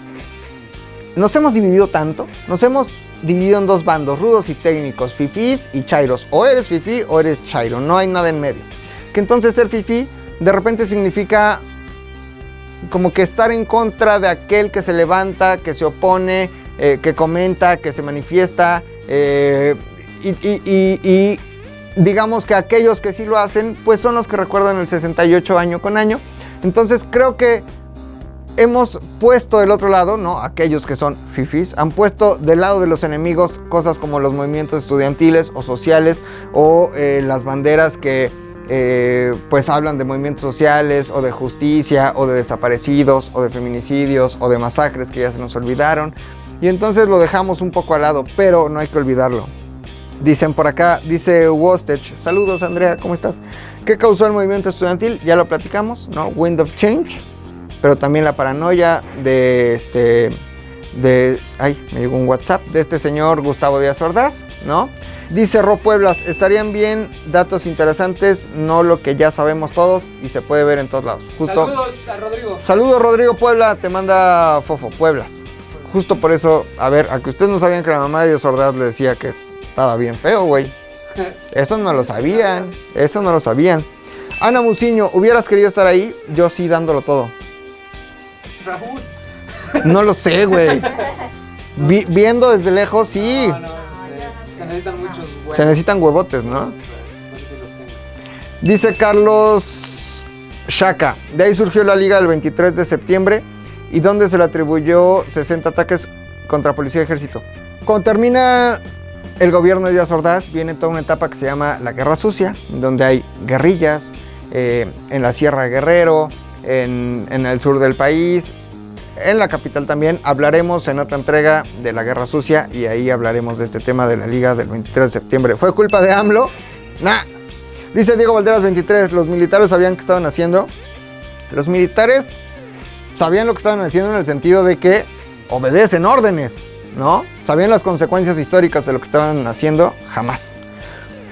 nos hemos dividido tanto, nos hemos dividido en dos bandos, rudos y técnicos, fifís y chairos. O eres fifí o eres chairo, no hay nada en medio. Que entonces ser fifí de repente significa como que estar en contra de aquel que se levanta, que se opone, eh, que comenta, que se manifiesta. eh, y, digamos que aquellos que sí lo hacen, pues son los que recuerdan el 68 año con año. Entonces creo que hemos puesto del otro lado, ¿no? Aquellos que son fifis, han puesto del lado de los enemigos cosas como los movimientos estudiantiles o sociales o eh, las banderas que eh, pues hablan de movimientos sociales o de justicia o de desaparecidos o de feminicidios o de masacres que ya se nos olvidaron. Y entonces lo dejamos un poco al lado, pero no hay que olvidarlo. Dicen por acá, dice Wostech, saludos Andrea, ¿cómo estás? ¿Qué causó el movimiento estudiantil? Ya lo platicamos, ¿no? Wind of Change, pero también la paranoia de este, de, ay, me llegó un WhatsApp, de este señor Gustavo Díaz Ordaz, ¿no? Dice Ro Pueblas, estarían bien datos interesantes, no lo que ya sabemos todos y se puede ver en todos lados. Justo, Saludos a Rodrigo. Saludos Rodrigo Puebla, te manda Fofo Pueblas. Justo por eso, a ver, a que ustedes no sabían que la mamá de Díaz Ordaz le decía que estaba bien feo, güey. Eso no lo sabían, eso no lo sabían. Ana Muciño, ¿hubieras querido estar ahí? Yo sí dándolo todo. Raúl. No lo sé, güey. Vi- viendo desde lejos, sí. No, no, se, se necesitan muchos huevos. Se necesitan huevotes, ¿no? Dice Carlos Shaka. De ahí surgió la liga del 23 de septiembre y donde se le atribuyó 60 ataques contra policía y ejército. Cuando termina el gobierno de Díaz Ordaz, viene toda una etapa que se llama la Guerra Sucia, donde hay guerrillas eh, en la Sierra Guerrero, en, en el sur del país, en la capital también. Hablaremos en otra entrega de la Guerra Sucia y ahí hablaremos de este tema de la liga del 23 de septiembre. ¿Fue culpa de AMLO? Nah, Dice Diego Valderas 23, los militares sabían qué estaban haciendo. Los militares sabían lo que estaban haciendo en el sentido de que obedecen órdenes, ¿no? ¿Sabían las consecuencias históricas de lo que estaban haciendo? Jamás.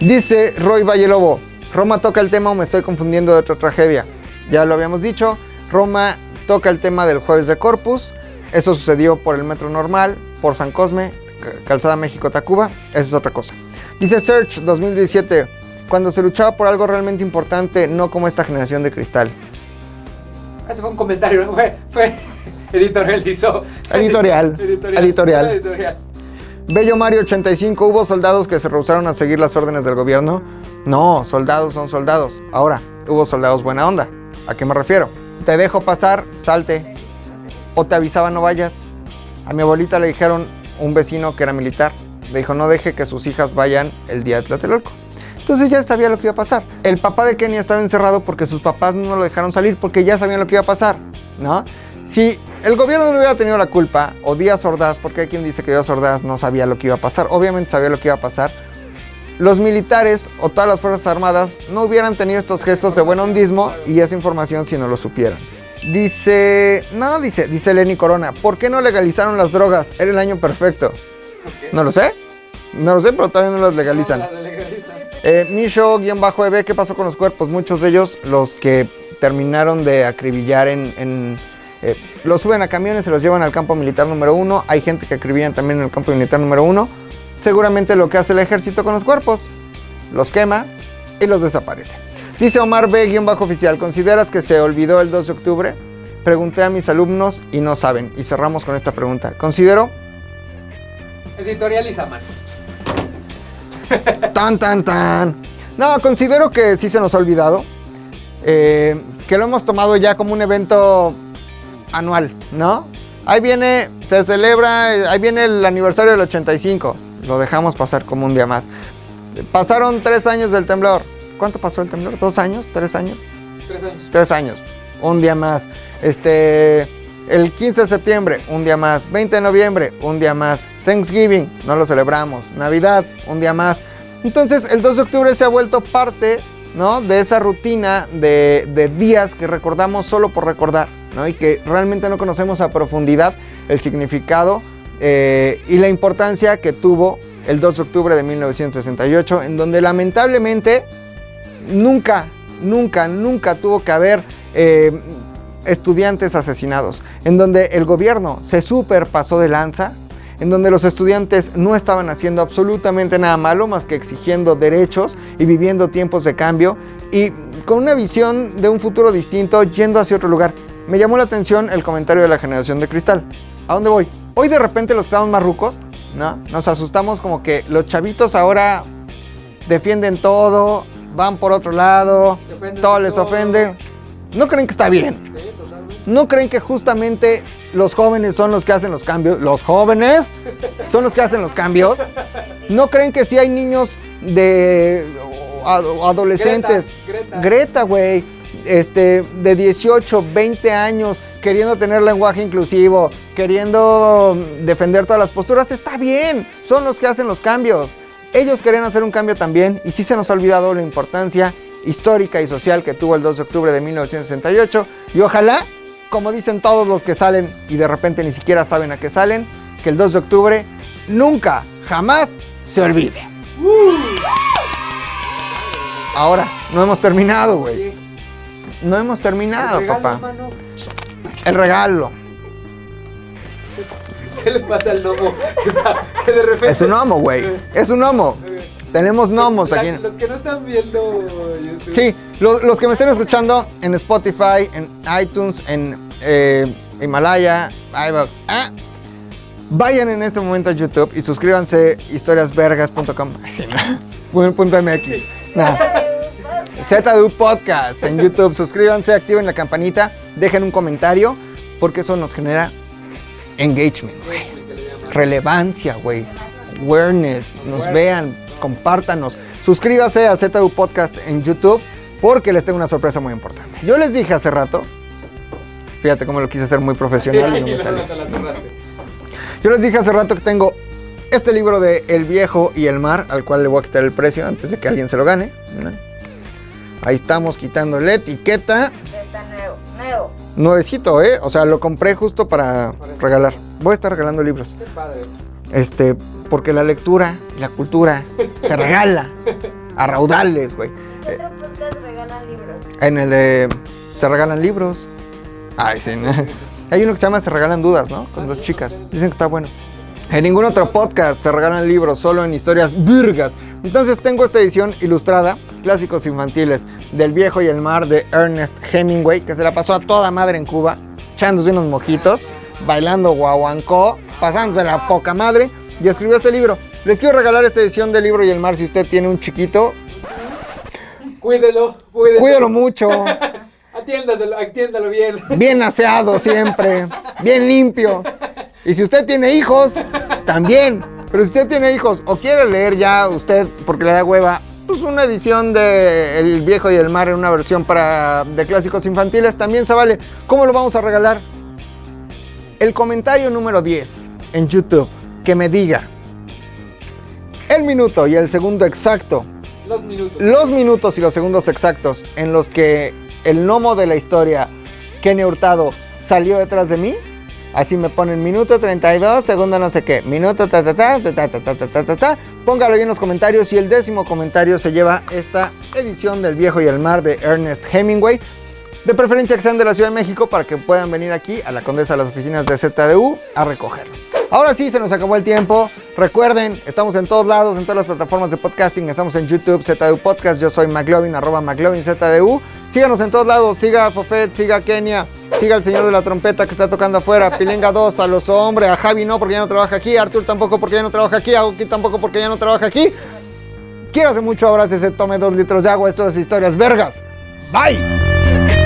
Dice Roy Vallelobo, Roma toca el tema o me estoy confundiendo de otra tragedia. Ya lo habíamos dicho, Roma toca el tema del jueves de Corpus. Eso sucedió por el metro normal, por San Cosme, Calzada México-Tacuba. Esa es otra cosa. Dice Search 2017, cuando se luchaba por algo realmente importante, no como esta generación de cristal. Ese fue un comentario, ¿no? fue, fue editorializó. Editorial, editorial. editorial. Bello Mario 85, ¿hubo soldados que se rehusaron a seguir las órdenes del gobierno? No, soldados son soldados. Ahora, hubo soldados buena onda. ¿A qué me refiero? Te dejo pasar, salte. O te avisaba no vayas. A mi abuelita le dijeron un vecino que era militar. Le dijo no deje que sus hijas vayan el día de Tlatelolco. Entonces ya sabía lo que iba a pasar. El papá de Kenia estaba encerrado porque sus papás no lo dejaron salir porque ya sabían lo que iba a pasar, ¿no? Si el gobierno no hubiera tenido la culpa, o Díaz Ordaz, porque hay quien dice que Díaz Ordaz no sabía lo que iba a pasar, obviamente sabía lo que iba a pasar, los militares o todas las Fuerzas Armadas no hubieran tenido estos gestos de buen hondismo y esa información si no lo supieran. Dice, no, dice, dice Lenny Corona, ¿por qué no legalizaron las drogas? Era el año perfecto. No lo sé, no lo sé, pero todavía no las legalizan. No, la legalizan. Eh, Misho-EB, ¿qué pasó con los cuerpos? Muchos de ellos, los que terminaron de acribillar en... eh, los suben a camiones, se los llevan al campo militar número uno. Hay gente que acribillan también en el campo militar número uno. Seguramente lo que hace el ejército con los cuerpos, los quema y los desaparece. Dice Omar B-oficial, ¿consideras que se olvidó el 2 de octubre? Pregunté a mis alumnos y no saben. Y cerramos con esta pregunta. Considero Editorializa, man. Tan, tan, tan. No, considero que sí se nos ha olvidado. eh, que lo hemos tomado ya como un evento anual, ¿no? Ahí viene, se celebra, ahí viene el aniversario del 85. Lo dejamos pasar como un día más. Pasaron tres años del temblor. ¿Cuánto pasó el temblor? ¿Dos años? ¿Tres años? Tres años. Tres años. Un día más. Este. El 15 de septiembre, un día más. 20 de noviembre, un día más. Thanksgiving, no lo celebramos. Navidad, un día más. Entonces, el 2 de octubre se ha vuelto parte, ¿no? De esa rutina de, de días que recordamos solo por recordar, ¿no? Y que realmente no conocemos a profundidad el significado eh, y la importancia que tuvo el 2 de octubre de 1968, en donde lamentablemente nunca, nunca, nunca tuvo que haber eh, estudiantes asesinados, en donde el gobierno se superpasó de lanza, en donde los estudiantes no estaban haciendo absolutamente nada malo más que exigiendo derechos y viviendo tiempos de cambio y con una visión de un futuro distinto yendo hacia otro lugar. Me llamó la atención el comentario de la generación de cristal. ¿A dónde voy? Hoy de repente los estamos más rucos, ¿no? Nos asustamos como que los chavitos ahora defienden todo, van por otro lado, todo les todo. ofende. ¿No creen que está bien? Sí. ¿No creen que justamente los jóvenes son los que hacen los cambios? ¿Los jóvenes son los que hacen los cambios? ¿No creen que si hay niños de adolescentes? Greta, Greta. Greta, güey. Este, de 18, 20 años, queriendo tener lenguaje inclusivo, queriendo defender todas las posturas, está bien. Son los que hacen los cambios. Ellos querían hacer un cambio también y sí se nos ha olvidado la importancia histórica y social que tuvo el 2 de octubre de 1968. Y ojalá, como dicen todos los que salen y de repente ni siquiera saben a qué salen, que el 2 de octubre nunca, jamás se olvide. Ahora, no hemos terminado, güey. Sí. No hemos terminado, El regalo, papá. mano. El regalo. ¿Qué le pasa al gnomo? Que, de repente... Es un gnomo, güey. Es un gnomo. Tenemos gnomos La- aquí. Los que no están viendo YouTube. Sí, lo- los que me estén escuchando en Spotify, en iTunes, en eh, Himalaya, iVoox, ah, vayan en este momento a YouTube y suscríbanse historiasvergas.com. Así, ¿no? Punto .mx. No. ZDU Podcast en YouTube. Suscríbanse, activen la campanita, dejen un comentario, porque eso nos genera engagement, güey. Relevancia, güey. Awareness. Nos vean, compártanos. Suscríbase a ZDU Podcast en YouTube, porque les tengo una sorpresa muy importante. Yo les dije hace rato, fíjate cómo lo quise hacer muy profesional y no me salió. te la cerraste. Yo les dije hace rato que tengo este libro de El viejo y el mar, al cual le voy a quitar el precio antes de que alguien se lo gane. ¿no? Ahí estamos quitando la etiqueta. Está nuevo, nuevo. Nuevecito, ¿eh? O sea, lo compré justo para regalar. Voy a estar regalando libros. Qué padre. Este, porque la lectura y la cultura se regala a raudales, güey. ¿Qué otro podcast regalan libros? En el de Se regalan libros. Ay, sí. Hay uno que se llama Se regalan dudas, ¿no? Con dos chicas. Dicen que está bueno. En ningún otro podcast se regalan libros, solo en historias virgas. Entonces tengo esta edición ilustrada, clásicos infantiles, del viejo y el mar de Ernest Hemingway, que se la pasó a toda madre en Cuba, echándose unos mojitos, bailando guaguancó, pasándose la poca madre, y escribió este libro. Les quiero regalar esta edición del libro y el mar si usted tiene un chiquito. Cuídelo, cuídelo. Cuídalo mucho. Atiéndaselo, atiéndalo bien. bien aseado siempre, bien limpio. Y si usted tiene hijos, también. Pero si usted tiene hijos o quiere leer ya usted, porque le da hueva, pues una edición de El Viejo y el Mar en una versión para de clásicos infantiles también se vale. ¿Cómo lo vamos a regalar? el comentario número 10 en YouTube que me diga el minuto y el segundo exacto, Los minutos. los minutos y los segundos exactos en los que el gnomo de la historia, Kenny Hurtado, salió detrás de mí. Así me ponen minuto 32, segundo no sé qué, minuto ta ta ta ta ta ta ta ta ta ta. Póngalo ahí en los comentarios y el décimo comentario se lleva esta edición del Viejo y el Mar de Ernest Hemingway. De preferencia que sean de la Ciudad de México para que puedan venir aquí a la Condesa a las oficinas de ZDU a recogerlo. Ahora sí, se nos acabó el tiempo. Recuerden, estamos en todos lados, en todas las plataformas de podcasting. Estamos en YouTube, ZDU Podcast. Yo soy McLovin, arroba McLovin ZDU. Síganos en todos lados. Siga Fofet, siga Kenia, siga al señor de la trompeta que está tocando afuera. Pilinga 2, a los hombres. A Javi no, porque ya no trabaja aquí. A Artur tampoco, porque ya no trabaja aquí. A Oki tampoco, porque ya no trabaja aquí. Quiero hace mucho, ahora se tome dos litros de agua. Esto es Historias Vergas. Bye.